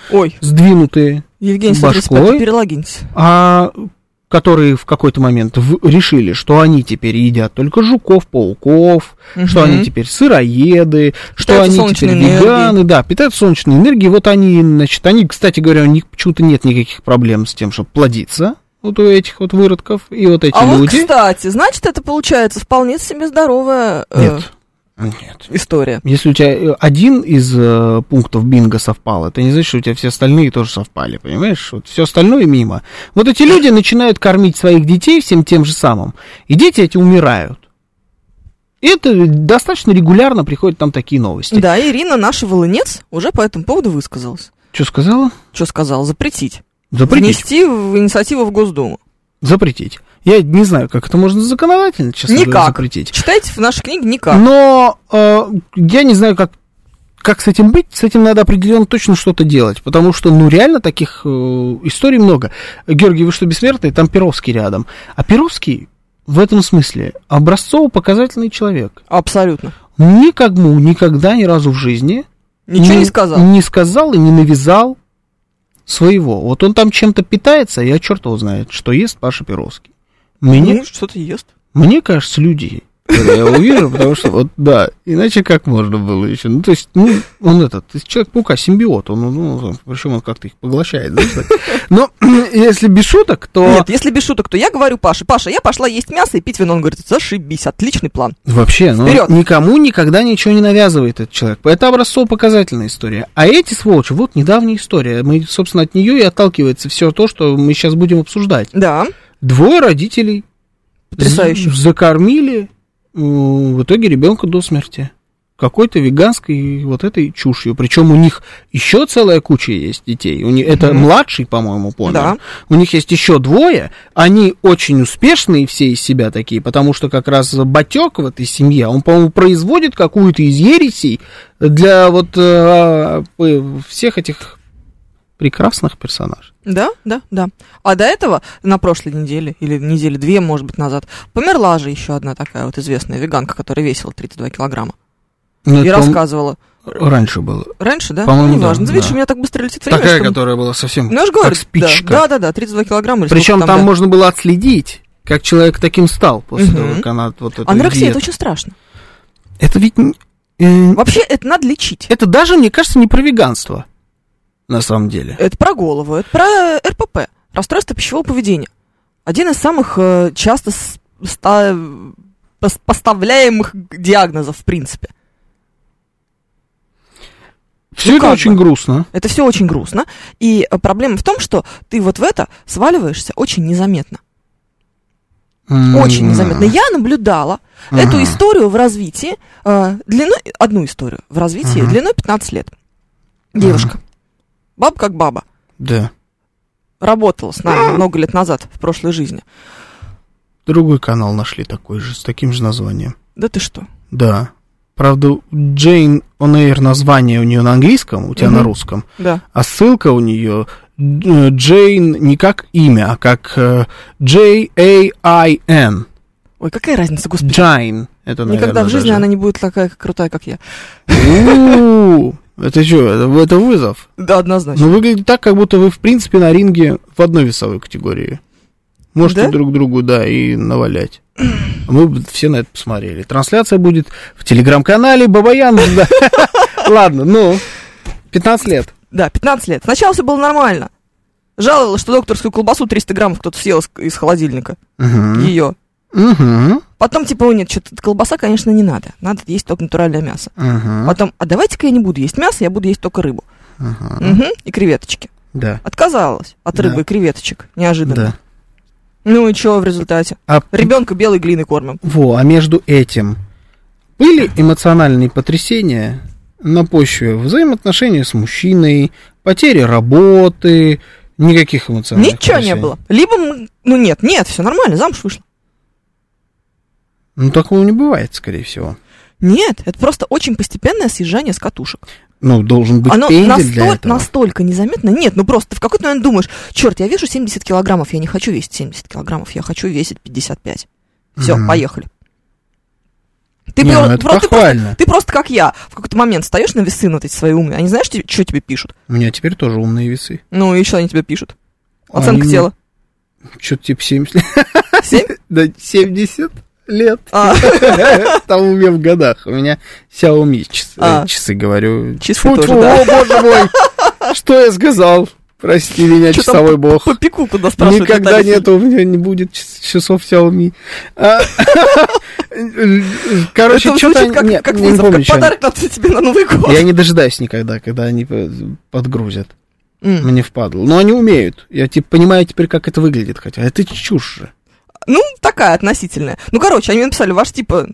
Ой, сдвинутые Евгений 135 башкой, перелогиньтесь. а которые в какой-то момент в- решили, что они теперь едят только жуков, пауков, Мгм. что они теперь сыроеды, что Питаются они солнечной теперь энергией. веганы, да, питаются солнечной энергией. Вот они, значит, они, кстати говоря, у них почему-то нет никаких проблем с тем, чтобы плодиться. Вот у этих вот выродков и вот эти А вот, люди. кстати, значит, это получается вполне себе здоровая э, Нет. Нет. история. Если у тебя э, один из э, пунктов бинго совпал, это не значит, что у тебя все остальные тоже совпали, понимаешь? Вот все остальное мимо. Вот эти люди начинают кормить своих детей всем тем же самым, и дети эти умирают. И это достаточно регулярно приходят там такие новости. Да, Ирина, наша волынец, уже по этому поводу высказалась. Что сказала? Что сказала? Запретить. Запретить. Внести в инициативу в Госдуму. Запретить. Я не знаю, как это можно законодательно, честно говоря, Никак. запретить. Читайте в нашей книге никак. Но э, я не знаю, как, как с этим быть. С этим надо определенно точно что-то делать. Потому что, ну, реально таких э, историй много. Георгий, вы что, бессмертный? Там Перовский рядом. А Перовский в этом смысле образцово-показательный человек. Абсолютно. Никому никогда ни разу в жизни Ничего не сказал. Не сказал и не навязал своего. Вот он там чем-то питается, я черт его знает, что ест Паша Перовский. Мне, Ну, что-то ест. мне кажется, люди, я увижу, потому что вот, да, иначе как можно было еще? Ну, то есть, ну, он этот, Человек-паука, симбиот, он, ну, причем он как-то их поглощает, знаешь. Но если без шуток, то... Нет, если без шуток, то я говорю Паше, Паша, я пошла есть мясо и пить вино. Он говорит, зашибись, отличный план. Вообще, ну, Вперед. никому никогда ничего не навязывает этот человек. Это образцово-показательная история. А эти сволочи, вот недавняя история. Мы, собственно, от нее и отталкивается все то, что мы сейчас будем обсуждать. Да, Двое родителей Потрясающе. закормили м, в итоге ребенка до смерти. Какой-то веганской вот этой чушью. Причем у них еще целая куча есть детей. У них, это младший, по-моему, помер. Да. У них есть еще двое. Они очень успешные все из себя такие, потому что как раз батек в этой семье, он, по-моему, производит какую-то из ересей для вот э, э, всех этих прекрасных персонажей. да, да, да. А до этого, на прошлой неделе, или недели две, может быть, назад, померла же еще одна такая вот известная веганка, которая весила 32 килограмма. Ну, и рассказывала. Раньше было. Раньше, да? По-моему, ну, да, неважно. да. Видишь, у меня так быстро летит время, Такая, что- которая была совсем Ну, я же говорю, как спичка. Да, да, да, 32 килограмма. Причем сколько там, да. можно было отследить, как человек таким стал после Мгм. того, как она вот эту Анорексия, диету- это очень страшно. Это ведь... не- э, Вообще, это надо лечить. это даже, мне кажется, не про веганство, на самом деле. Это про голову, это про РПП, расстройство пищевого поведения. Один из самых э, часто ста- поставляемых диагнозов, в принципе. Все ну это очень бы. грустно. Это все очень грустно. И э, проблема в том, что ты вот в это сваливаешься очень незаметно. Очень М. незаметно. Я наблюдала Ага. эту историю в развитии, э, длиной, одну историю в развитии Ага. длиной 15 лет. Девушка. Баба как баба. Да. Работала с нами много лет назад, в прошлой жизни. Другой канал нашли такой же, с таким же названием. Да ты что? Да. Правда, Jane On Air название у нее на английском, у тебя Мгм. на русском. Да. А ссылка у нее э, Джейн не как имя, а как э, J-A-I-N. Ой, какая разница, господи. Джайн. Это, Никогда наверное, в жизни даже. она не будет такая крутая, как я. Это что, это, вызов? Да, однозначно. Ну, выглядит так, как будто вы, в принципе, на ринге в одной весовой категории. Можете Да? друг другу, да, и навалять. Мы бы все на это посмотрели. Трансляция будет в телеграм-канале Бабаян. Ладно, ну, 15 лет. Да, 15 лет. Сначала все было нормально. Жаловалась, что докторскую колбасу 300 граммов кто-то съел из, холодильника. Ее. Мгм. Потом, типа, нет, что-то колбаса, конечно, не надо. Надо есть только натуральное мясо. Мгм. Потом, а давайте-ка я не буду есть мясо, я буду есть только рыбу. Ага. Мгм, И креветочки. Да. Отказалась от Да. рыбы и креветочек. Неожиданно. Да. Ну и что в результате? А Ребенка белой глиной кормим. Во, а между этим были эмоциональные потрясения на почве взаимоотношений с мужчиной, потери работы, никаких эмоциональных Ничего не было. Либо, мы- ну нет, нет, все нормально, замуж вышла. Ну, такого не бывает, скорее всего. Нет, это просто очень постепенное съезжание с катушек. Ну, должен быть Оно пендель настоль- для этого. настолько незаметно. Нет, ну просто ты в какой-то момент думаешь, черт, я вешу 70 килограммов, я не хочу весить 70 килограммов, я хочу весить 55. Все, Мгм. поехали. Ты, Не, про- ну про- ты просто, ты просто как я. В какой-то момент встаешь на весы, вот эти свои умные, они знаешь, что тебе пишут? У меня теперь тоже умные весы. Ну и что они тебе пишут? Оценка Они тела. Что-то типа 70 лет. 7? Да, 70 лет. А. Там у меня в годах. У меня Xiaomi часы, А. часы говорю. Часы тоже, да. О, боже мой. Что я сказал? Прости меня, часовой бог. По пику спрашивают. Никогда нету, у меня не будет час- часов Xiaomi. А, Короче, Это что-то... как, нет, как не вызов, помню, как чё они- подарок надо тебе на Новый год. Я не дожидаюсь никогда, когда они подгрузят. Мне впадло. Но они умеют. Я типа понимаю теперь, как это выглядит, хотя это чушь же. Ну, такая относительная. Ну, короче, они написали, ваш типа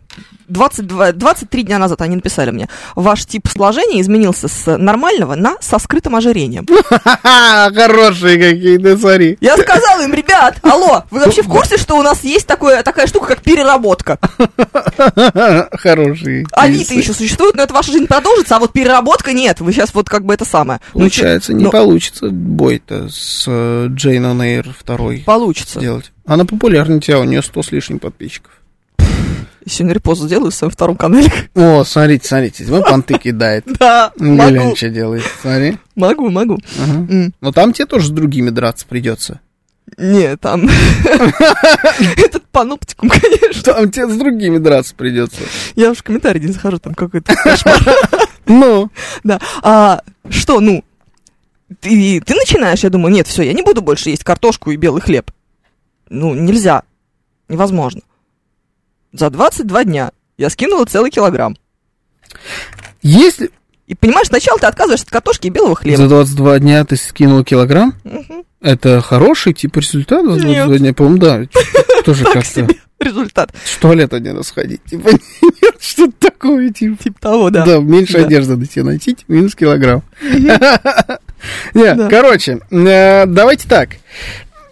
22, 23 дня назад они написали мне, ваш тип сложения изменился с нормального на со скрытым ожирением. Хорошие какие-то, смотри. Я сказала им, ребят, алло, вы вообще в курсе, что у нас есть такое, такая штука, как переработка? Хорошие. Кейсы. еще существуют, но это ваша жизнь продолжится, а вот переработка нет. Вы сейчас вот как бы это самое. Ну, Получается, не ну, получится бой-то с э, Джейн on Air второй Получится. сделать. Она популярна у тебя, у нее 100 с лишним подписчиков. Сегодня репост сделаю в своем втором канале. О, смотрите, смотрите, вы понты кидает. Да, могу. что делает, смотри. Могу, могу. Но там тебе тоже с другими драться придется. Не, там... Этот паноптикум, конечно. Там тебе с другими драться придется. Я уж в комментарии не захожу, там какой-то кошмар. Ну, Да. А что, ну, ты, ты начинаешь, я думаю, нет, все, я не буду больше есть картошку и белый хлеб. Ну, нельзя. Невозможно. За 22 дня я скинула целый килограмм. если И понимаешь, сначала ты отказываешься от картошки и белого хлеба. за 22 дня ты скинул килограмм, Мгм. это хороший тип результата за 22 Нет. дня? По-моему, да. Тоже как-то результат. в туалет один раз сходить. Типа, нет, что-то такое, типа. Типа того, да. Да, меньше Да. одежды на тебе найти, типа, минус килограмм. Не, Да. короче, э, давайте так.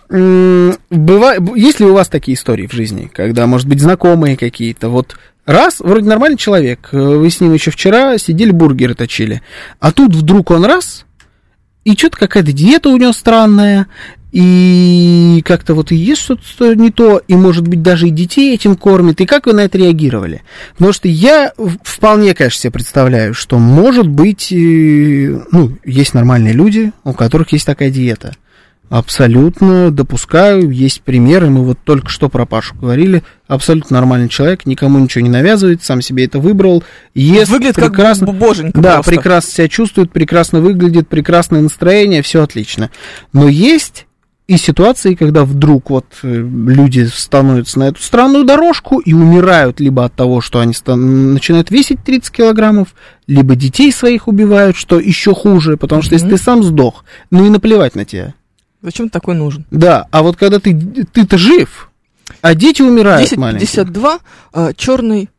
М, быва- б- Есть ли у вас такие истории в жизни, когда, может быть, знакомые какие-то, вот раз, вроде нормальный человек, э, вы с ним еще вчера сидели, бургеры точили, а тут вдруг он раз, и что-то какая-то диета у него странная, и как-то вот и ест что-то не то, и, может быть, даже и детей этим кормит, и как вы на это реагировали? Потому что я вполне, конечно, себе представляю, что, может быть, э, ну, есть нормальные люди, у которых есть такая диета. Абсолютно допускаю, есть примеры, мы вот только что про Пашу говорили, абсолютно нормальный человек, никому ничего не навязывает, сам себе это выбрал, ест Выглядит прекрасно, как боженька да, просто. прекрасно себя чувствует, прекрасно выглядит, прекрасное настроение, все отлично. Но есть и ситуации, когда вдруг вот э, люди становятся на эту странную дорожку и умирают либо от того, что они стан- начинают весить 30 килограммов, либо детей своих убивают, что еще хуже, потому что если ты сам сдох, ну и наплевать на тебя. Зачем ты такой нужен? Да, а вот когда ты, ты-то жив, а дети умирают маленькие. 10.52, черный,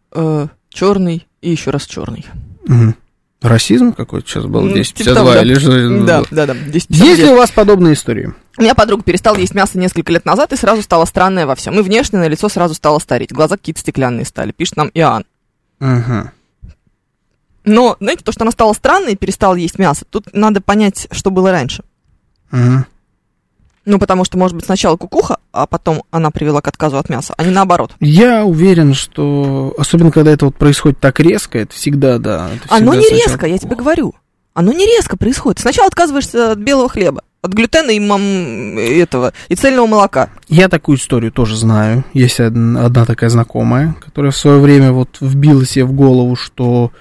черный и еще раз черный. Мгм. Расизм какой-то сейчас был, Ну, 10.52 типа того, да. или что? Да, да, да, 10.59. Есть ли у вас подобные истории? У меня подруга перестала есть мясо несколько лет назад и сразу стала странная во всем. И внешне на лицо сразу стало стареть. Глаза какие-то стеклянные стали, пишет нам Иоанн. Ага. Но, знаете, то, что она стала странной и перестала есть мясо, тут надо понять, что было раньше. Ага. Ну, потому что, может быть, сначала кукуха, а потом она привела к отказу от мяса, а не наоборот. Я уверен, что особенно когда это вот происходит так резко, это всегда, да. это Оно всегда не сначала- резко, я тебе говорю. Оно не резко происходит. Сначала отказываешься от белого хлеба, от глютена и мам... этого, и цельного молока. Я такую историю тоже знаю. Есть од- одна такая знакомая, которая в свое время вот вбила себе в голову, что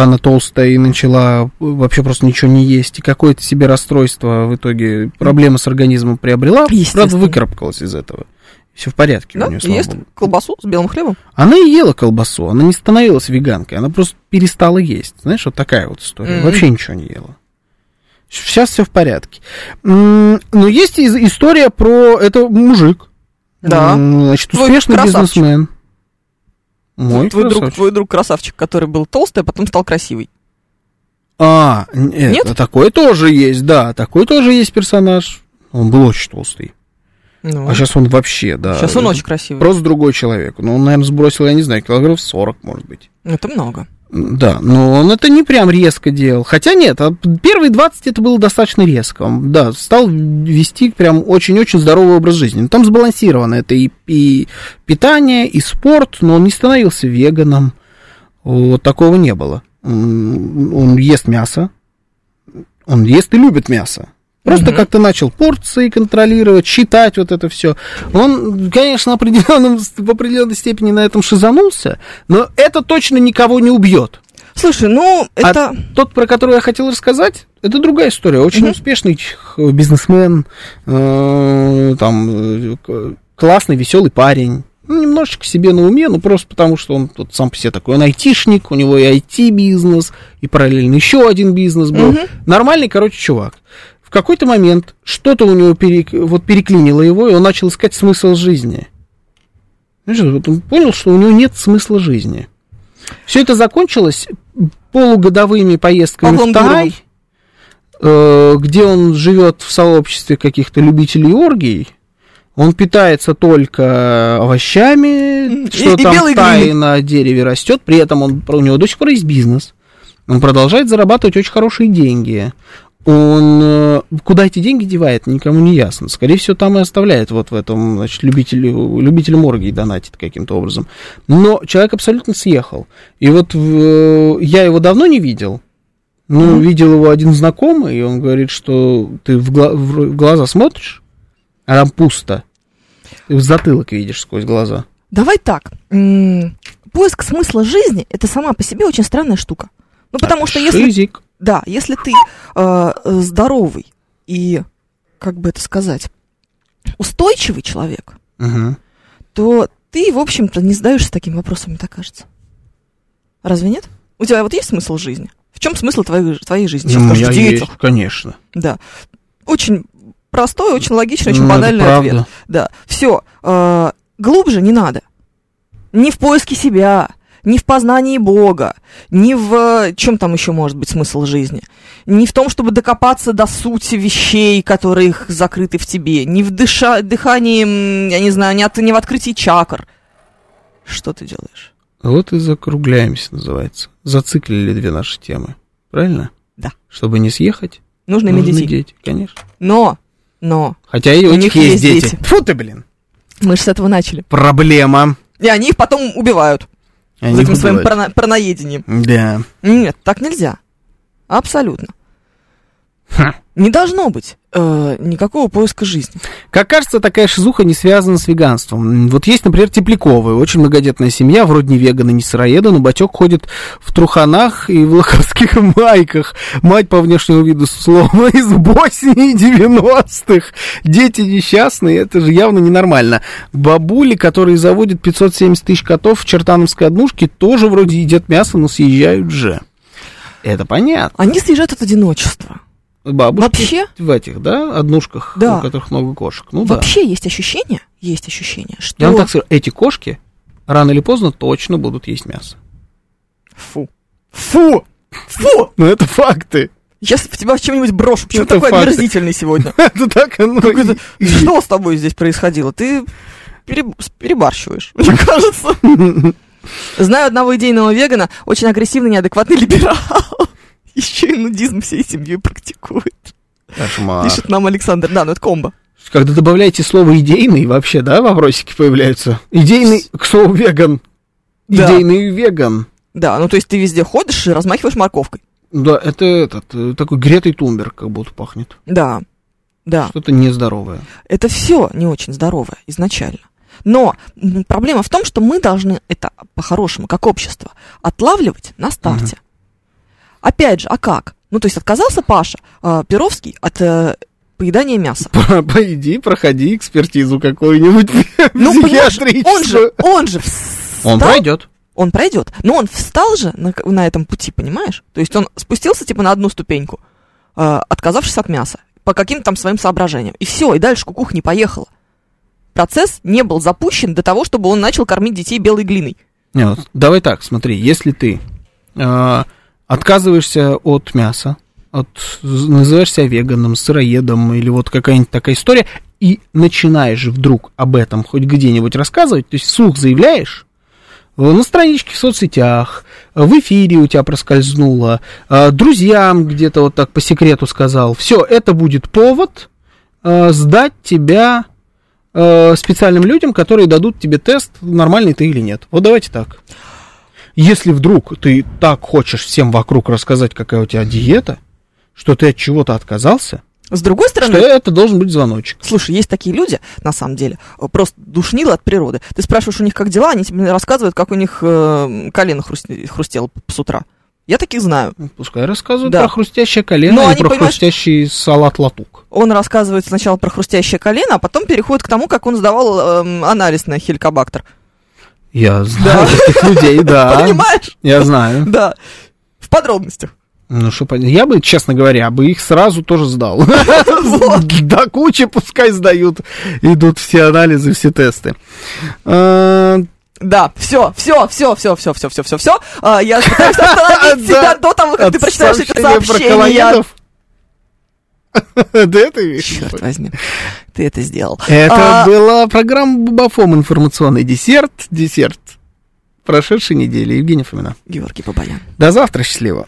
она толстая и начала вообще просто ничего не есть, и какое-то себе расстройство в итоге, проблемы с организмом приобрела, правда, выкарабкалась из этого. Все в порядке Да? у нее, И слава ест богу. колбасу с белым хлебом. Она и ела колбасу, она не становилась веганкой, она просто перестала есть. Знаешь, вот такая вот история. Мгм. Вообще ничего не ела. Сейчас все в порядке. Но есть история про... Это мужик. Да. Значит, успешный бизнесмен. Мой твой, друг, твой друг красавчик, который был толстый, а потом стал красивый. А, нет, Нет? такой тоже есть, да, такой тоже есть персонаж. Он был очень толстый. Ну, А сейчас он вообще, да. Сейчас он очень красивый. Просто другой человек. Ну, он, наверное, сбросил, я не знаю, килограмм 40, может быть. Это много. Да, но он это не прям резко делал. Хотя нет, а первые 20 это было достаточно резко. Он, да, стал вести прям очень-очень здоровый образ жизни. Ну, там сбалансировано. Это и, и питание, и спорт, но он не становился веганом. Вот такого не было. Он, он ест мясо. Он ест и любит мясо. Просто Мгм. как-то начал порции контролировать, считать вот это все. Он, конечно, определенном, в определенной степени на этом шизанулся, но это точно никого не убьет. Слушай, ну, это... А тот, про который я хотел рассказать, это другая история. Очень Мгм. успешный бизнесмен, э, там, э, классный, веселый парень. Ну, немножечко себе на уме, ну, просто потому, что он тут сам по себе такой, он айтишник, у него и IT-бизнес, и параллельно еще один бизнес был. Мгм. Нормальный, короче, чувак. В какой-то момент что-то у него перек- вот переклинило его, и он начал искать смысл жизни. Вот он понял, что у него нет смысла жизни. Все это закончилось полугодовыми поездками Павлом в Тай, э, где он живет в сообществе каких-то любителей оргий. Он питается только овощами, И- что и там глиной. на дереве растет. При этом он, у него до сих пор есть бизнес. Он продолжает зарабатывать очень хорошие деньги. Он э, куда эти деньги девает, никому не ясно. Скорее всего, там и оставляет вот в этом, значит, любителю, любителю морги донатит каким-то образом. Но человек абсолютно съехал. И вот э, я его давно не видел. Ну, mm-hmm. видел его один знакомый, и он говорит, что ты в, гла- в глаза смотришь, а там пусто. Ты в затылок видишь сквозь глаза. Давай так. М- поиск смысла жизни это сама по себе очень странная штука. Ну, потому а что если... Шизик. Да, если ты э, здоровый и, как бы это сказать, устойчивый человек, угу. то ты, в общем-то, не задаешься такими вопросами, так кажется. Разве нет? У тебя вот есть смысл жизни? В чем смысл твоей, твоей жизни? Сейчас скажешь, в детях. Есть, конечно. Да. Очень простой, очень логичный, очень ну, банальный ответ. Да. Все. Э, глубже не надо. Не в поиске себя, не в познании Бога, не в э, чем там еще может быть смысл жизни, не в том, чтобы докопаться до сути вещей, которые закрыты в тебе, не в дыша, дыхании, я не знаю, не, от, не в открытии чакр. Что ты делаешь? Вот и закругляемся, называется. Зациклили две наши темы. Правильно? Да. Чтобы не съехать, нужно, иметь детей. дети, конечно. Но, но... Хотя и у, у них есть, есть дети. дети. Фу ты, блин. Мы же с этого начали. Проблема. И они их потом убивают. Я в этом своем парано- параноедении. Да. Нет, так нельзя. Абсолютно. Ха. Не должно быть э, никакого поиска жизни. Как кажется, такая шизуха не связана с веганством. Вот есть, например, Тепляковые, очень многодетная семья, вроде не веганы, не сыроеда, но батек ходит в труханах и в лоховских майках. Мать по внешнему виду словно из Боснии 90-х. Дети несчастные, это же явно ненормально. Бабули, которые заводят 570 тысяч котов в чертановской однушке, тоже вроде едят мясо, но съезжают же. Это понятно. Они съезжают от одиночества. Бабушки Вообще? в этих, да, однушках, да. у которых много кошек. Ну, Вообще да. есть ощущение, есть ощущение, что... Я вам так скажу, эти кошки рано или поздно точно будут есть мясо. Фу. Фу! Фу! Ну, это факты. Сейчас в тебя чем-нибудь брошу. Почему ты такой факты. омерзительный сегодня? Это так оно Что с тобой здесь происходило? Ты перебарщиваешь, мне кажется. Знаю одного идейного вегана, очень агрессивный, неадекватный либерал. Еще и нудизм всей семьей практикует. Кошмар. Пишет нам Александр. Да, ну это комбо. Когда добавляете слово идейный, вообще, да, вопросики появляются? Идейный к слову веган. Да. Идейный веган. Да, ну то есть ты везде ходишь и размахиваешь морковкой. Да, это этот, э, такой Гретый Тумберг как будто пахнет. Да, да. Что-то нездоровое. Это все не очень здоровое изначально. Но проблема в том, что мы должны это по-хорошему, как общество, отлавливать на старте. Угу. Опять же, а как? Ну, то есть отказался Паша э, Перовский от э, поедания мяса. Пойди, проходи экспертизу какую-нибудь ну, он же, он же Он пройдет. Он пройдет. Но он встал же на, на этом пути, понимаешь? То есть он спустился типа на одну ступеньку, э, отказавшись от мяса, по каким-то там своим соображениям. И все, и дальше кукуха не поехала. Процесс не был запущен до того, чтобы он начал кормить детей белой глиной. Нет, давай так, смотри, если ты э, отказываешься от мяса, от, называешь себя веганом, сыроедом или вот какая-нибудь такая история, и начинаешь вдруг об этом хоть где-нибудь рассказывать, то есть слух заявляешь, на страничке в соцсетях, в эфире у тебя проскользнуло, а, друзьям где-то вот так по секрету сказал, все, это будет повод сдать тебя специальным людям, которые дадут тебе тест, нормальный ты или нет. Вот давайте так. Если вдруг ты так хочешь всем вокруг рассказать, какая у тебя диета, что ты от чего-то отказался, с другой стороны... Что это должен быть звоночек. Слушай, есть такие люди, на самом деле, просто душнило от природы. Ты спрашиваешь у них, как дела, они тебе рассказывают, как у них э, колено хрустело с утра. Я таких знаю. Ну, пускай рассказывают да. про хрустящее колено Но и про понимаешь, хрустящий салат латук. Он рассказывает сначала про хрустящее колено, а потом переходит к тому, как он сдавал э, анализ на хеликобактер. Я знаю да. таких людей, да. Понимаешь? Я знаю. Да. В подробностях. Ну, что Я бы, честно говоря, бы их сразу тоже сдал. До кучи пускай сдают. Идут все анализы, все тесты. А, да, все, все, все, все, все, все, все, все, все. Я пытаюсь остановить тебя до того, как ты прочитаешь это сообщение. Да это Черт возьми, ты это сделал. Это а... была программа Бабафом информационный десерт, десерт прошедшей недели. Евгений Фомина. Георгий Бабаян. До завтра, счастливо.